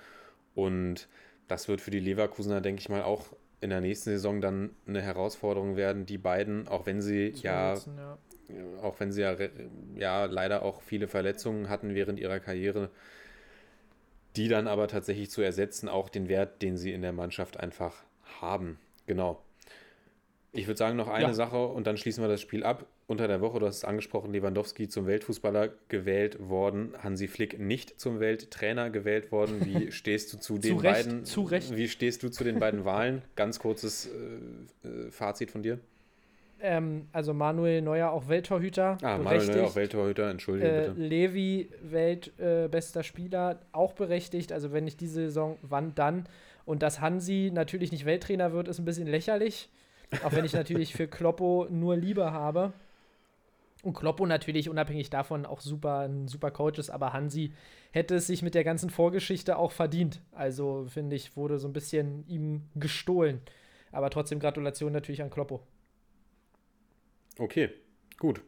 Und das wird für die Leverkusener, denke ich mal, auch in der nächsten Saison dann eine Herausforderung werden, die beiden, auch wenn sie ja, nutzen, ja. auch wenn sie ja, ja leider auch viele Verletzungen hatten während ihrer Karriere, die dann aber tatsächlich zu ersetzen, auch den Wert, den sie in der Mannschaft einfach haben. Genau. Ich würde sagen, noch eine Ja. Sache und dann schließen wir das Spiel ab. Unter der Woche, du hast es angesprochen, Lewandowski zum Weltfußballer gewählt worden, Hansi Flick nicht zum Welttrainer gewählt worden. Wie stehst du zu den Recht, beiden? zu Recht. Wie stehst du zu den beiden Wahlen? Ganz kurzes äh, äh, Fazit von dir. Ähm, also Manuel Neuer auch Welttorhüter. Ah, Manuel Neuer, berechtigt. auch Welttorhüter, entschuldige Äh, bitte. Levi, weltbester äh, Spieler, auch berechtigt. Also wenn nicht diese Saison, wann dann? Und dass Hansi natürlich nicht Welttrainer wird, ist ein bisschen lächerlich. Auch wenn ich natürlich für Kloppo nur Liebe habe. Und Kloppo natürlich unabhängig davon auch super, ein super Coach ist, aber Hansi hätte es sich mit der ganzen Vorgeschichte auch verdient. Also finde ich, wurde so ein bisschen ihm gestohlen. Aber trotzdem Gratulation natürlich an Kloppo. Okay, gut.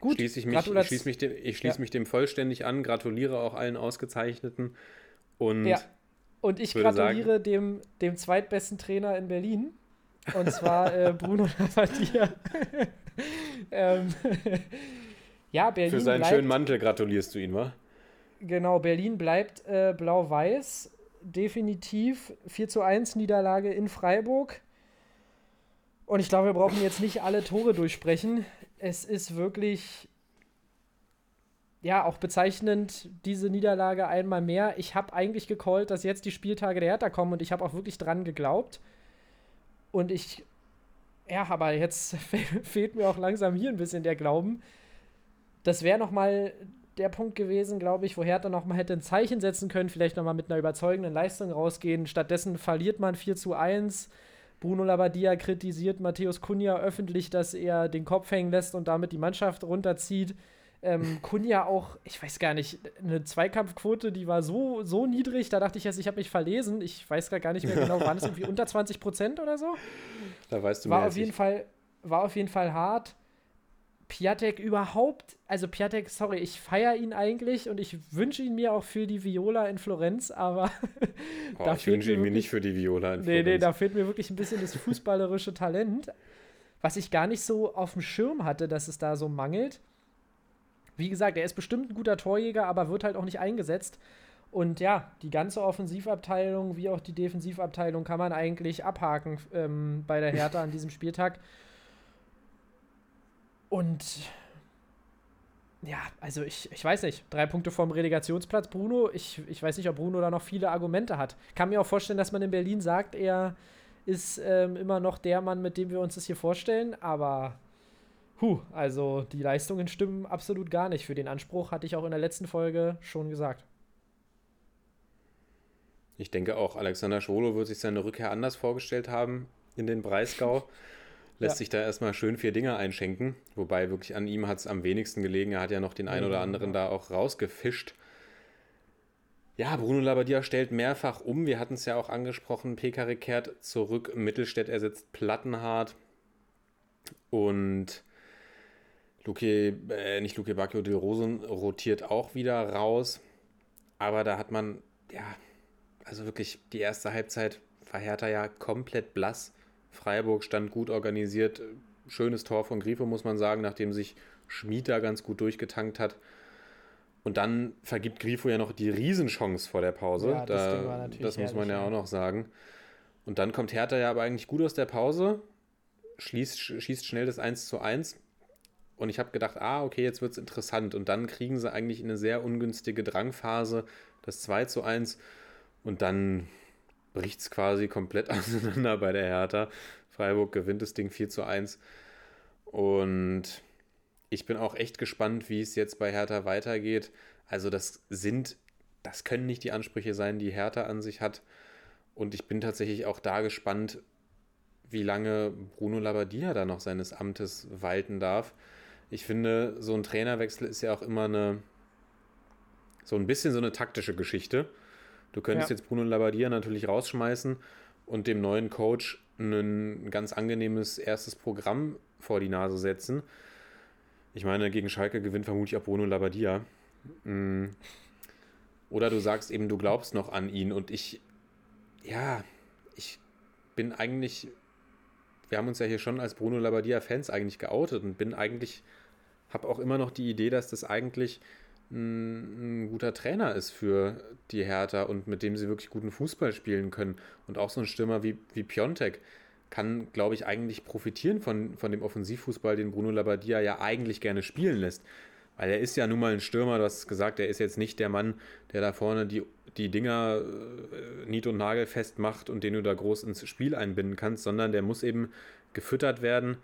Gut, Schließe ich mich, schließe mich, dem, ich schließe Ja. mich dem vollständig an, gratuliere auch allen Ausgezeichneten und Ja. Und ich gratuliere dem, dem zweitbesten Trainer in Berlin. Und zwar äh, Bruno Labbadia. ähm, ja, Berlin für seinen bleibt, schönen Mantel gratulierst du ihn, wa? Genau, Berlin bleibt äh, blau-weiß. Definitiv 4 zu 1 Niederlage in Freiburg. Und ich glaube, wir brauchen jetzt nicht alle Tore durchsprechen. Es ist wirklich, ja, auch bezeichnend, diese Niederlage einmal mehr. Ich habe eigentlich gecallt, dass jetzt die Spieltage der Hertha kommen und ich habe auch wirklich dran geglaubt. Und ich, ja, aber jetzt fe- fehlt mir auch langsam hier ein bisschen der Glauben. Das wäre nochmal der Punkt gewesen, glaube ich, wo Hertha nochmal hätte ein Zeichen setzen können, vielleicht nochmal mit einer überzeugenden Leistung rausgehen. Stattdessen verliert man 4 zu 1. Bruno Labbadia kritisiert Matthäus Kunja öffentlich, dass er den Kopf hängen lässt und damit die Mannschaft runterzieht. Ähm, Kunja auch, ich weiß gar nicht, eine Zweikampfquote, die war so, so niedrig, da dachte ich jetzt, ich habe mich verlesen. Ich weiß gar nicht mehr genau, waren es irgendwie unter 20 Prozent oder so? Da weißt du war mehr auf jeden ich. Fall war auf jeden Fall hart. Piatek überhaupt, also Piatek, sorry, ich feiere ihn eigentlich und ich wünsche ihn mir auch für die Viola in Florenz, aber Boah, da ich fehlt wünsche mir ihn mir wirklich- nicht für die Viola in nee, nee, Florenz. da fehlt mir wirklich ein bisschen das fußballerische Talent, was ich gar nicht so auf dem Schirm hatte, dass es da so mangelt. Wie gesagt, er ist bestimmt ein guter Torjäger, aber wird halt auch nicht eingesetzt. Und ja, die ganze Offensivabteilung wie auch die Defensivabteilung kann man eigentlich abhaken ähm, bei der Hertha an diesem Spieltag. Und ja, also ich, ich weiß nicht, drei Punkte vom Relegationsplatz, Bruno. Ich, ich weiß nicht, ob Bruno da noch viele Argumente hat. Kann mir auch vorstellen, dass man in Berlin sagt, er ist ähm, immer noch der Mann, mit dem wir uns das hier vorstellen, aber huh, also die Leistungen stimmen absolut gar nicht. Für den Anspruch hatte ich auch in der letzten Folge schon gesagt. Ich denke auch, Alexander Schwolo wird sich seine Rückkehr anders vorgestellt haben in den Breisgau. Lässt Ja. sich da erstmal schön vier Dinge einschenken. Wobei wirklich an ihm hat es am wenigsten gelegen. Er hat ja noch den einen oder anderen da auch rausgefischt. Ja, Bruno Labbadia stellt mehrfach um. Wir hatten es ja auch angesprochen. Pekare kehrt zurück. Mittelstädt ersetzt Plattenhardt. Und Luke, äh, nicht Luke Bacchio de Rosen rotiert auch wieder raus. Aber da hat man, ja, also wirklich die erste Halbzeit war Hertha ja komplett blass. Freiburg stand gut organisiert. Schönes Tor von Grifo, muss man sagen, nachdem sich Schmid da ganz gut durchgetankt hat. Und dann vergibt Grifo ja noch die Riesenchance vor der Pause. Ja, das da, Ding war natürlich das muss man ja auch noch sagen. Und dann kommt Hertha ja aber eigentlich gut aus der Pause, schließt, schießt schnell das 1 zu 1. Und ich habe gedacht, ah, okay, jetzt wird es interessant. Und dann kriegen sie eigentlich eine sehr ungünstige Drangphase, das 2 zu 1. Und dann bricht es quasi komplett auseinander bei der Hertha. Freiburg gewinnt das Ding 4 zu 1. Und ich bin auch echt gespannt, wie es jetzt bei Hertha weitergeht. Also das sind, das können nicht die Ansprüche sein, die Hertha an sich hat. Und ich bin tatsächlich auch da gespannt, wie lange Bruno Labbadia da noch seines Amtes walten darf. Ich finde, so ein Trainerwechsel ist ja auch immer eine, so ein bisschen so eine taktische Geschichte. Du könntest Ja. jetzt Bruno Labbadia natürlich rausschmeißen und dem neuen Coach ein ganz angenehmes erstes Programm vor die Nase setzen. Ich meine, gegen Schalke gewinnt vermutlich auch Bruno Labbadia. Mm. Oder du sagst eben, du glaubst noch an ihn und ich, ja, ich bin eigentlich, wir haben uns ja hier schon als Bruno Labbadia-Fans eigentlich geoutet und bin eigentlich, habe auch immer noch die Idee, dass das eigentlich ein, ein, guter Trainer ist für die Hertha und mit dem sie wirklich guten Fußball spielen können. Und auch so ein Stürmer wie, wie Piontek kann, glaube ich, eigentlich profitieren von, von dem Offensivfußball, den Bruno Labbadia ja eigentlich gerne spielen lässt. Weil er ist ja nun mal ein Stürmer, du hast gesagt, er ist jetzt nicht der Mann, der da vorne die, die Dinger äh, nied- und nagelfest macht und den du da groß ins Spiel einbinden kannst, sondern der muss eben gefüttert werden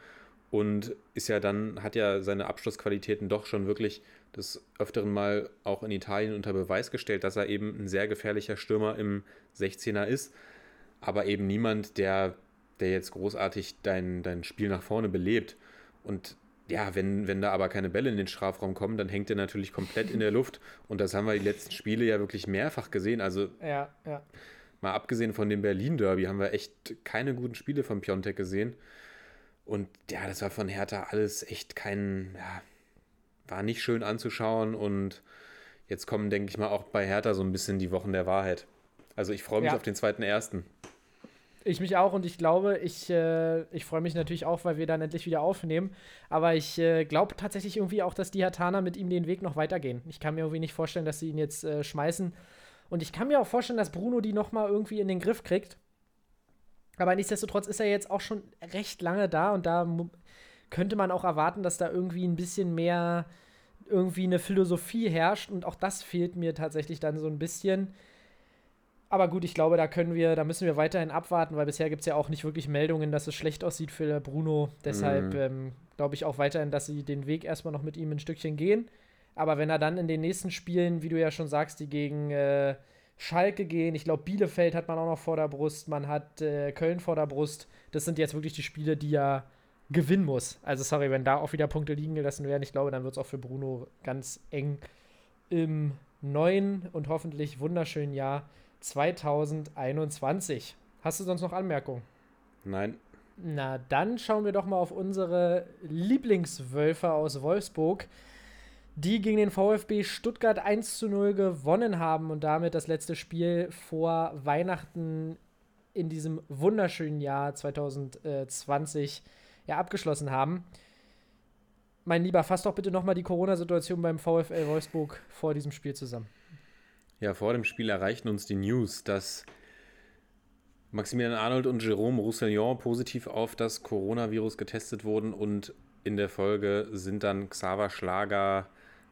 und ist ja dann, hat ja seine Abschlussqualitäten doch schon wirklich des Öfteren mal auch in Italien unter Beweis gestellt, dass er eben ein sehr gefährlicher Stürmer im 16er ist, aber eben niemand, der, der jetzt großartig dein, dein Spiel nach vorne belebt. Und ja, wenn, wenn da aber keine Bälle in den Strafraum kommen, dann hängt er natürlich komplett in der Luft. Und das haben wir die letzten Spiele ja wirklich mehrfach gesehen. Also ja, ja. mal abgesehen von dem Berlin-Derby haben wir echt keine guten Spiele von Piontek gesehen. Und ja, das war von Hertha alles echt kein, ja, war nicht schön anzuschauen. Und jetzt kommen, denke ich mal, auch bei Hertha so ein bisschen die Wochen der Wahrheit. Also ich freue mich Ja. auf den zweiten ersten. Ich mich auch und ich glaube, ich, äh, ich freue mich natürlich auch, weil wir dann endlich wieder aufnehmen. Aber ich äh, glaube tatsächlich irgendwie auch, dass die Hatana mit ihm den Weg noch weitergehen. Ich kann mir irgendwie nicht vorstellen, dass sie ihn jetzt äh, schmeißen. Und ich kann mir auch vorstellen, dass Bruno die nochmal irgendwie in den Griff kriegt. Aber nichtsdestotrotz ist er jetzt auch schon recht lange da und da könnte man auch erwarten, dass da irgendwie ein bisschen mehr irgendwie eine Philosophie herrscht und auch das fehlt mir tatsächlich dann so ein bisschen. Aber gut, ich glaube, da können wir, da müssen wir weiterhin abwarten, weil bisher gibt es ja auch nicht wirklich Meldungen, dass es schlecht aussieht für Bruno. Deshalb Mhm. ähm, glaube ich auch weiterhin, dass sie den Weg erstmal noch mit ihm ein Stückchen gehen. Aber wenn er dann in den nächsten Spielen, wie du ja schon sagst, die gegen äh, Schalke gehen, ich glaube, Bielefeld hat man auch noch vor der Brust, man hat äh, Köln vor der Brust, das sind jetzt wirklich die Spiele, die er gewinnen muss. Also sorry, wenn da auch wieder Punkte liegen gelassen werden, ich glaube, dann wird es auch für Bruno ganz eng im neuen und hoffentlich wunderschönen Jahr 2021. Hast du sonst noch Anmerkungen? Nein, Na, dann schauen wir doch mal auf unsere Lieblingswölfe aus Wolfsburg, die gegen den VfB Stuttgart 1 zu 0 gewonnen haben und damit das letzte Spiel vor Weihnachten in diesem wunderschönen Jahr 2020 ja, abgeschlossen haben. Mein Lieber, fass doch bitte nochmal die Corona-Situation beim VfL Wolfsburg vor diesem Spiel zusammen. Ja, vor dem Spiel erreichten uns die News, dass Maximilian Arnold und Jérôme Roussillon positiv auf das Coronavirus getestet wurden und in der Folge sind dann Xaver Schlager,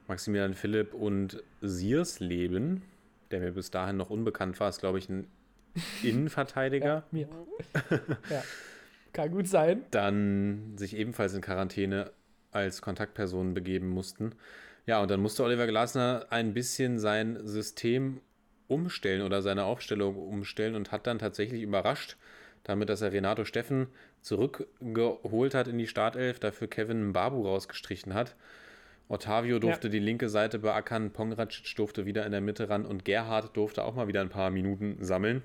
Maximilian Philipp und Siersleben, der mir bis dahin noch unbekannt war, ist glaube ich ein Innenverteidiger, mir. ja. Kann gut sein. dann sich ebenfalls in Quarantäne als Kontaktpersonen begeben mussten. Ja, und dann musste Oliver Glasner ein bisschen sein System umstellen oder seine Aufstellung umstellen und hat dann tatsächlich überrascht, damit, dass er Renato Steffen zurückgeholt hat in die Startelf, dafür Kevin Mbabu rausgestrichen hat. Otavio durfte die linke Seite beackern, Pongracic durfte wieder in der Mitte ran und Gerhard durfte auch mal wieder ein paar Minuten sammeln.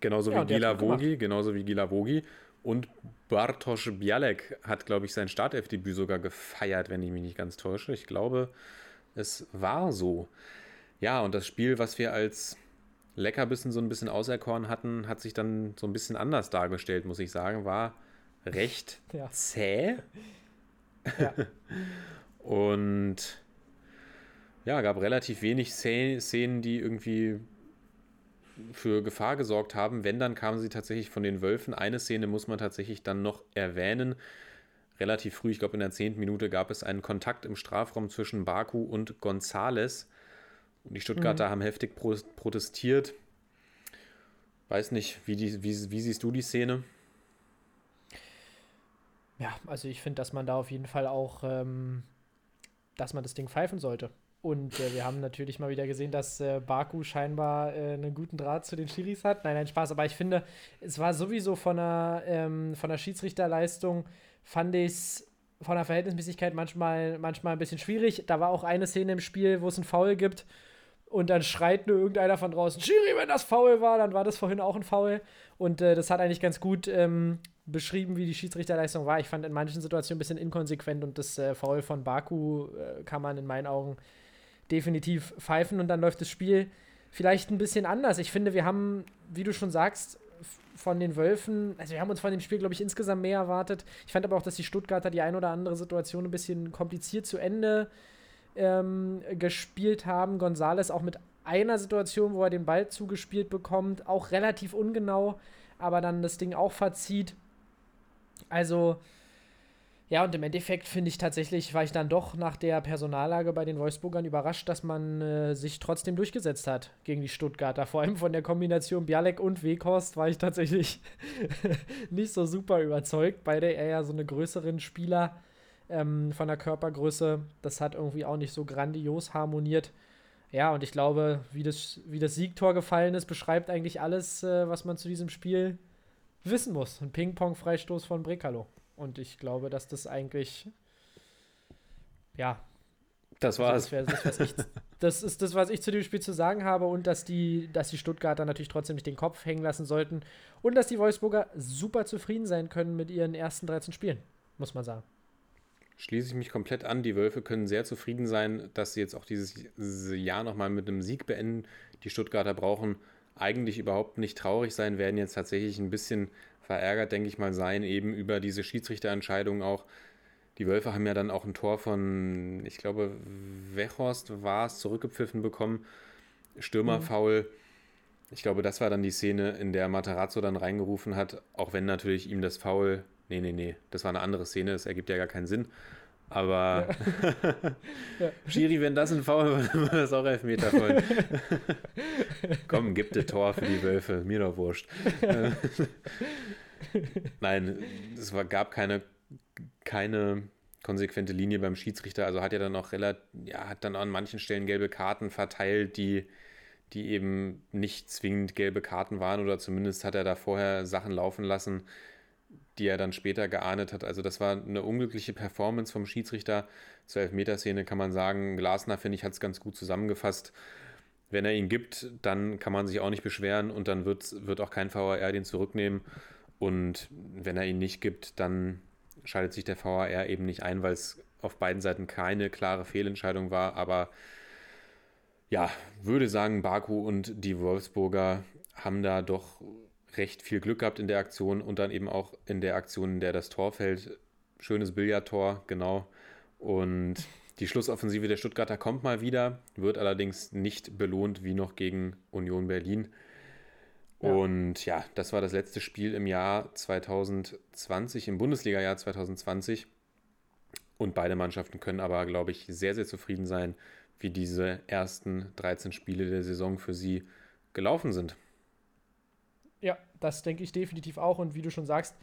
Genauso Ja, wie Gila. Vogi, genauso wie Gila Vogi. Und Bartosz Bialek hat, glaube ich, sein Startelfdebüt sogar gefeiert, wenn ich mich nicht ganz täusche. Ich glaube, es war so. Ja, und das Spiel, was wir als Leckerbissen so ein bisschen auserkoren hatten, hat sich dann so ein bisschen anders dargestellt, muss ich sagen. War recht Ja. zäh. Ja. Und ja, gab relativ wenig Szenen, Szenen, die irgendwie für Gefahr gesorgt haben. Wenn, dann kamen sie tatsächlich von den Wölfen. Eine Szene muss man tatsächlich dann noch erwähnen. Relativ früh, ich glaube in der zehnten Minute, gab es einen Kontakt im Strafraum zwischen Baku und Gonzales. Und die Stuttgarter haben heftig pro protestiert. Weiß nicht, wie, die, wie, wie siehst du die Szene? Ja, also ich finde, dass man da auf jeden Fall auch, ähm, dass man das Ding pfeifen sollte. Und äh, wir haben natürlich mal wieder gesehen, dass äh, Baku scheinbar äh, einen guten Draht zu den Schiris hat. Nein, nein, Spaß. Aber ich finde, es war sowieso von der, ähm, von der Schiedsrichterleistung, fand ich es von der Verhältnismäßigkeit manchmal, manchmal ein bisschen schwierig. Da war auch eine Szene im Spiel, wo es einen Foul gibt. und dann schreit nur irgendeiner von draußen, Schiri, wenn das faul war, dann war das vorhin auch ein Foul. Und äh, das hat eigentlich ganz gut ähm, beschrieben, wie die Schiedsrichterleistung war. Ich fand in manchen Situationen ein bisschen inkonsequent und das äh, Foul von Baku äh, kann man in meinen Augen definitiv pfeifen und dann läuft das Spiel vielleicht ein bisschen anders. Ich finde, wir haben, wie du schon sagst, von den Wölfen, also wir haben uns von dem Spiel, glaube ich, insgesamt mehr erwartet. Ich fand aber auch, dass die Stuttgarter die ein oder andere Situation ein bisschen kompliziert zu Ende ähm, gespielt haben. Gonzales auch mit einer Situation, wo er den Ball zugespielt bekommt, auch relativ ungenau, aber dann das Ding auch verzieht. Also, ja, und im Endeffekt finde ich tatsächlich, war ich dann doch nach der Personallage bei den Wolfsburgern überrascht, dass man äh, sich trotzdem durchgesetzt hat gegen die Stuttgarter. Vor allem von der Kombination Bialek und Weghorst war ich tatsächlich nicht so super überzeugt. Beide eher so eine größeren Spieler ähm, von der Körpergröße. Das hat irgendwie auch nicht so grandios harmoniert. Ja, und ich glaube, wie das, wie das Siegtor gefallen ist, beschreibt eigentlich alles, äh, was man zu diesem Spiel wissen muss. Ein Ping-Pong-Freistoß von Brekalo. Und ich glaube, dass das eigentlich, ja. Das war's. Also das, das, ich, das, ist das, was ich zu dem Spiel zu sagen habe und dass die, dass die Stuttgarter natürlich trotzdem nicht den Kopf hängen lassen sollten und dass die Wolfsburger super zufrieden sein können mit ihren ersten 13 Spielen, muss man sagen. Schließe ich mich komplett an. Die Wölfe können sehr zufrieden sein, dass sie jetzt auch dieses Jahr nochmal mit einem Sieg beenden. Die Stuttgarter brauchen eigentlich überhaupt nicht traurig sein, werden jetzt tatsächlich ein bisschen verärgert, denke ich mal, sein, eben über diese Schiedsrichterentscheidung auch. Die Wölfe haben ja dann auch ein Tor von, ich glaube, Wechhorst war es, zurückgepfiffen bekommen. Stürmerfaul. Mhm. Ich glaube, das war dann die Szene, in der Matarazzo dann reingerufen hat, auch wenn natürlich ihm das Foul, nee, nee, nee, das war eine andere Szene, das ergibt ja gar keinen Sinn. Aber ja. Schiri, wenn das ein Foul war, dann war das auch Elfmeter voll. Komm, gib das Tor für die Wölfe, mir doch wurscht. Nein, es war, gab keine, keine konsequente Linie beim Schiedsrichter. Also hat er dann auch relativ, ja, hat dann an manchen Stellen gelbe Karten verteilt, die, die eben nicht zwingend gelbe Karten waren oder zumindest hat er da vorher Sachen laufen lassen, die er dann später geahndet hat. Also das war eine unglückliche Performance vom Schiedsrichter. Zur Elfmeterszene kann man sagen, Glasner, finde ich, hat es ganz gut zusammengefasst. Wenn er ihn gibt, dann kann man sich auch nicht beschweren und dann wird, wird auch kein VAR den zurücknehmen. Und wenn er ihn nicht gibt, dann schaltet sich der VAR eben nicht ein, weil es auf beiden Seiten keine klare Fehlentscheidung war. Aber ja, würde sagen, Baku und die Wolfsburger haben da doch recht viel Glück gehabt in der Aktion und dann eben auch in der Aktion, in der das Tor fällt. Schönes Billardtor, genau. Und die Schlussoffensive der Stuttgarter kommt mal wieder, wird allerdings nicht belohnt wie noch gegen Union Berlin. Ja. Und ja, das war das letzte Spiel im Jahr 2020, im Bundesliga-Jahr 2020. Und beide Mannschaften können aber, glaube ich, sehr, sehr zufrieden sein, wie diese ersten 13 Spiele der Saison für sie gelaufen sind. Das denke ich definitiv auch. Und wie du schon sagst,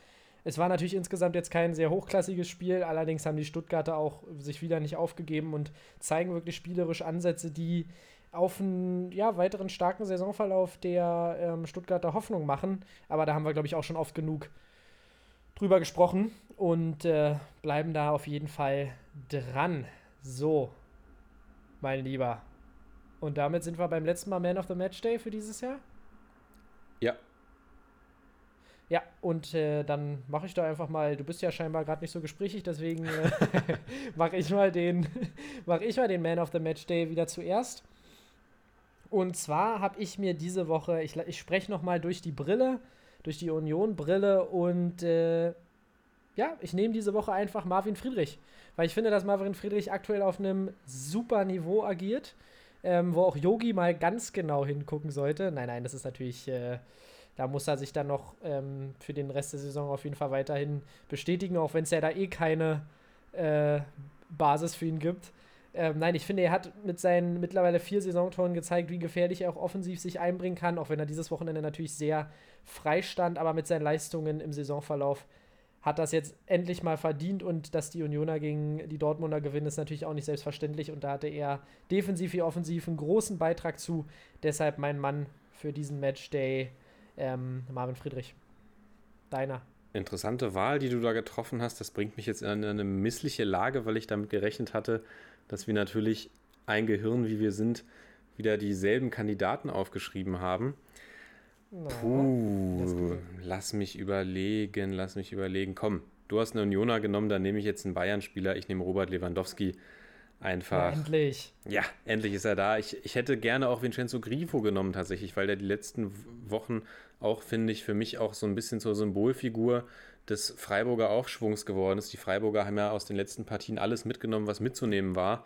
es war natürlich insgesamt jetzt kein sehr hochklassiges Spiel. Allerdings haben die Stuttgarter auch sich wieder nicht aufgegeben und zeigen wirklich spielerisch Ansätze, die auf einen ja, weiteren starken Saisonverlauf der ähm, Stuttgarter Hoffnung machen. Aber da haben wir, glaube ich, auch schon oft genug drüber gesprochen und äh, bleiben da auf jeden Fall dran. So, mein Lieber. Und damit sind wir beim letzten Mal Man of the Match Day für dieses Jahr. Ja, ja, und äh, dann mache ich da einfach mal, du bist ja scheinbar gerade nicht so gesprächig, deswegen äh, mache ich mal den mache ich mal den Man of the Match Day wieder zuerst. Und zwar habe ich mir diese Woche, ich, ich spreche nochmal durch die Brille, durch die Union-Brille und äh, ja, ich nehme diese Woche einfach Marvin Friedrich, weil ich finde, dass Marvin Friedrich aktuell auf einem super Niveau agiert, ähm, wo auch Yogi mal ganz genau hingucken sollte. Nein, nein, das ist natürlich äh, da muss er sich dann noch ähm, für den Rest der Saison auf jeden Fall weiterhin bestätigen, auch wenn es ja da eh keine äh, Basis für ihn gibt. Ähm, nein, ich finde, er hat mit seinen mittlerweile vier Saisontoren gezeigt, wie gefährlich er auch offensiv sich einbringen kann, auch wenn er dieses Wochenende natürlich sehr frei stand, aber mit seinen Leistungen im Saisonverlauf hat das jetzt endlich mal verdient und dass die Unioner gegen die Dortmunder gewinnen, ist natürlich auch nicht selbstverständlich und da hatte er defensiv wie offensiv einen großen Beitrag zu. Deshalb mein Mann für diesen Matchday ähm, Marvin Friedrich. Deiner. Interessante Wahl, die du da getroffen hast. Das bringt mich jetzt in eine missliche Lage, weil ich damit gerechnet hatte, dass wir natürlich ein Gehirn, wie wir sind, wieder dieselben Kandidaten aufgeschrieben haben. Das Puh, lass mich überlegen, lass mich überlegen. Komm, du hast einen Unioner genommen, dann nehme ich jetzt einen Bayern-Spieler. Ich nehme Robert Lewandowski. Einfach. endlich. Ja, endlich ist er da. Ich, ich hätte gerne auch Vincenzo Grifo genommen tatsächlich, weil der die letzten Wochen auch, finde ich, für mich auch so ein bisschen zur Symbolfigur des Freiburger Aufschwungs geworden ist. Die Freiburger haben ja aus den letzten Partien alles mitgenommen, was mitzunehmen war.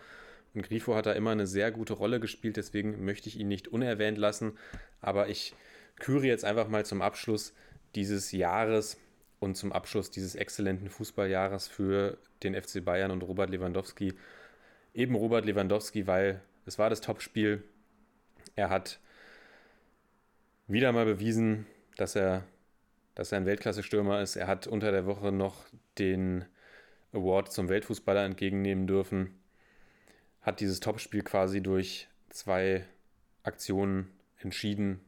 Und Grifo hat da immer eine sehr gute Rolle gespielt, deswegen möchte ich ihn nicht unerwähnt lassen. Aber ich küre jetzt einfach mal zum Abschluss dieses Jahres und zum Abschluss dieses exzellenten Fußballjahres für den FC Bayern und Robert Lewandowski eben Robert Lewandowski, weil es war das Topspiel. Er hat wieder mal bewiesen, dass er, dass er ein Weltklasse-Stürmer ist. Er hat unter der Woche noch den Award zum Weltfußballer entgegennehmen dürfen. Hat dieses Topspiel quasi durch zwei Aktionen entschieden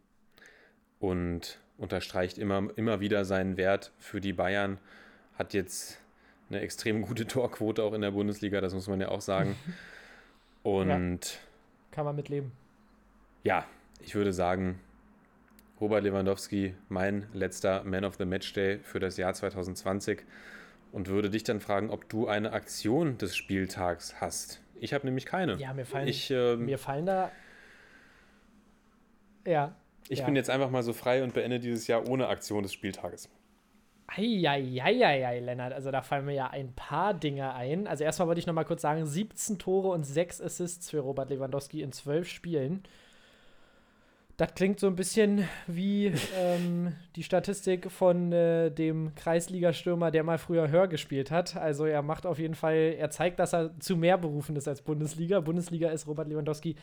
und unterstreicht immer, immer wieder seinen Wert für die Bayern. Hat jetzt eine extrem gute Torquote auch in der Bundesliga, das muss man ja auch sagen. Und Kann man mitleben. ja, ich würde sagen, Robert Lewandowski, mein letzter Man of the Match Day für das Jahr 2020 und würde dich dann fragen, ob du eine Aktion des Spieltags hast. Ich habe nämlich keine. Ja, mir fallen, Ich, ähm, mir fallen da. Ja. ich ja. bin jetzt einfach mal so frei und beende dieses Jahr ohne Aktion des Spieltages. Eieieiei, Lennart. Also da fallen mir ja ein paar Dinge ein. Also erstmal wollte ich noch mal kurz sagen, 17 Tore und 6 Assists für Robert Lewandowski in 12 Spielen. Das klingt so ein bisschen wie ähm, die Statistik von äh, dem Kreisligastürmer, der mal früher Hör gespielt hat. Also er macht auf jeden Fall, er zeigt, dass er zu mehr berufen ist als Bundesliga. Bundesliga ist Robert Lewandowski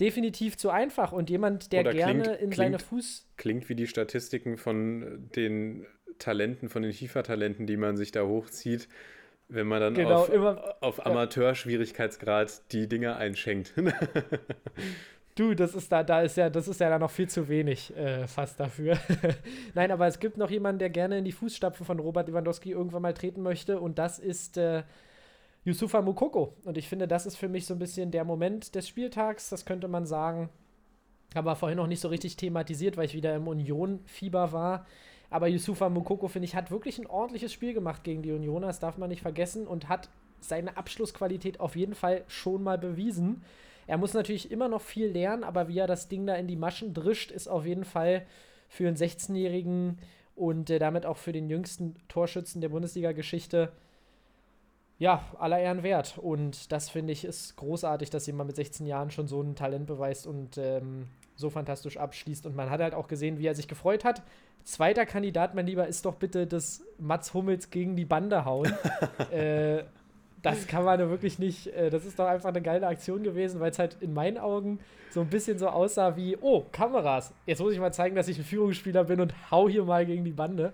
definitiv zu einfach und jemand, der Oder gerne klingt- in seine klingt- Fuß... Klingt wie die Statistiken von den Talenten, von den FIFA-Talenten, die man sich da hochzieht, wenn man dann Genau, auf, immer- auf Amateurschwierigkeitsgrad die Dinger einschenkt. Du, das ist da, da ist ja, das ist ja da noch viel zu wenig äh, fast dafür. Nein, aber es gibt noch jemanden, der gerne in die Fußstapfen von Robert Lewandowski irgendwann mal treten möchte und das ist äh, Yusufa Mukoko. Und ich finde, das ist für mich so ein bisschen der Moment des Spieltags, das könnte man sagen. Aber vorhin noch nicht so richtig thematisiert, weil ich wieder im Union-Fieber war. Aber Yusufa Mukoko, finde ich, hat wirklich ein ordentliches Spiel gemacht gegen die Unioner, das darf man nicht vergessen, und hat seine Abschlussqualität auf jeden Fall schon mal bewiesen. Er muss natürlich immer noch viel lernen, aber wie er das Ding da in die Maschen drischt, ist auf jeden Fall für einen 16-Jährigen und äh, damit auch für den jüngsten Torschützen der Bundesliga-Geschichte ja, aller Ehren wert. Und das finde ich ist großartig, dass jemand mit 16 Jahren schon so ein Talent beweist und ähm, so fantastisch abschließt. Und man hat halt auch gesehen, wie er sich gefreut hat. Zweiter Kandidat, mein Lieber, ist doch bitte das Mats Hummels gegen die Bande hauen. äh, das kann man wirklich nicht. Äh, das ist doch einfach eine geile Aktion gewesen, weil es halt in meinen Augen so ein bisschen so aussah wie: Oh, Kameras. Jetzt muss ich mal zeigen, dass ich ein Führungsspieler bin und hau hier mal gegen die Bande.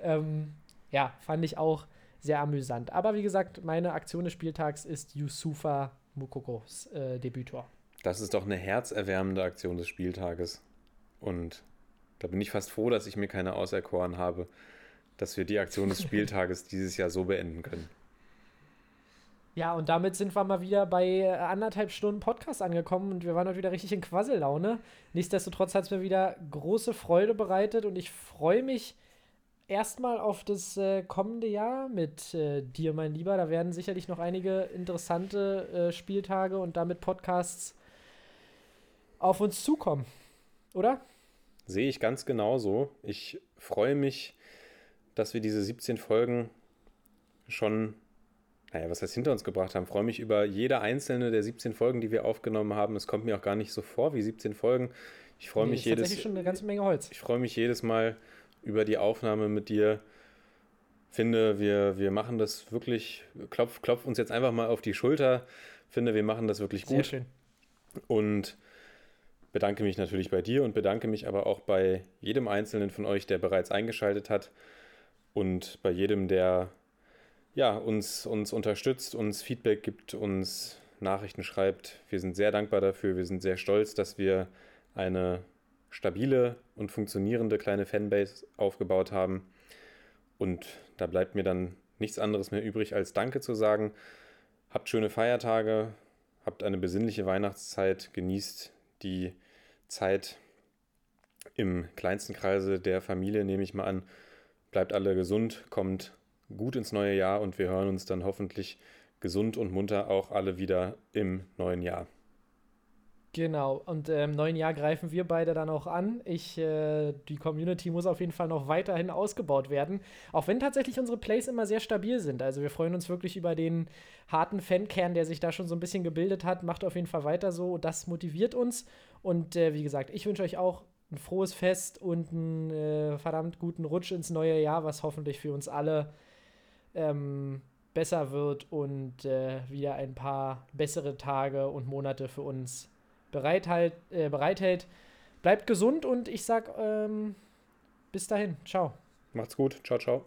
Ähm, ja, fand ich auch sehr amüsant. Aber wie gesagt, meine Aktion des Spieltags ist Yusufa Mukokos äh, Debütor. Das ist doch eine herzerwärmende Aktion des Spieltages. Und da bin ich fast froh, dass ich mir keine auserkoren habe, dass wir die Aktion des Spieltages dieses Jahr so beenden können. Ja, und damit sind wir mal wieder bei äh, anderthalb Stunden Podcast angekommen und wir waren heute wieder richtig in Quassellaune. Nichtsdestotrotz hat es mir wieder große Freude bereitet und ich freue mich erstmal auf das äh, kommende Jahr mit äh, dir, mein Lieber. Da werden sicherlich noch einige interessante äh, Spieltage und damit Podcasts auf uns zukommen. Oder? Sehe ich ganz genauso. Ich freue mich, dass wir diese 17 Folgen schon, naja, was heißt hinter uns gebracht haben. Freue mich über jede einzelne der 17 Folgen, die wir aufgenommen haben. Es kommt mir auch gar nicht so vor wie 17 Folgen. Ich freue Nee, mich jedes tatsächlich schon eine ganze Menge Holz. Ich freue mich jedes Mal über die Aufnahme mit dir. Finde, wir, wir machen das wirklich, klopf, klopf uns jetzt einfach mal auf die Schulter. Finde, wir machen das wirklich Sehr gut. schön. Und bedanke mich natürlich bei dir und bedanke mich aber auch bei jedem Einzelnen von euch, der bereits eingeschaltet hat. Und bei jedem, der ja, uns, uns unterstützt, uns Feedback gibt, uns Nachrichten schreibt. Wir sind sehr dankbar dafür. Wir sind sehr stolz, dass wir eine stabile und funktionierende kleine Fanbase aufgebaut haben. Und da bleibt mir dann nichts anderes mehr übrig, als Danke zu sagen. Habt schöne Feiertage, habt eine besinnliche Weihnachtszeit, genießt die Zeit im kleinsten Kreise der Familie, nehme ich mal an. Bleibt alle gesund, kommt gut ins neue Jahr und wir hören uns dann hoffentlich gesund und munter auch alle wieder im neuen Jahr. Genau, und im neuen Jahr greifen wir beide dann auch an. Ich, äh, die Community muss auf jeden Fall noch weiterhin ausgebaut werden. Auch wenn tatsächlich unsere Plays immer sehr stabil sind. Also wir freuen uns wirklich über den harten Fankern, der sich da schon so ein bisschen gebildet hat. Macht auf jeden Fall weiter so. Das motiviert uns. Und äh, wie gesagt, ich wünsche euch auch ein frohes Fest und einen äh, verdammt guten Rutsch ins neue Jahr, was hoffentlich für uns alle ähm, besser wird und äh, wieder ein paar bessere Tage und Monate für uns bereithält. Äh, bereithält. Bleibt gesund und ich sag ähm, bis dahin. Ciao. Macht's gut. Ciao, ciao.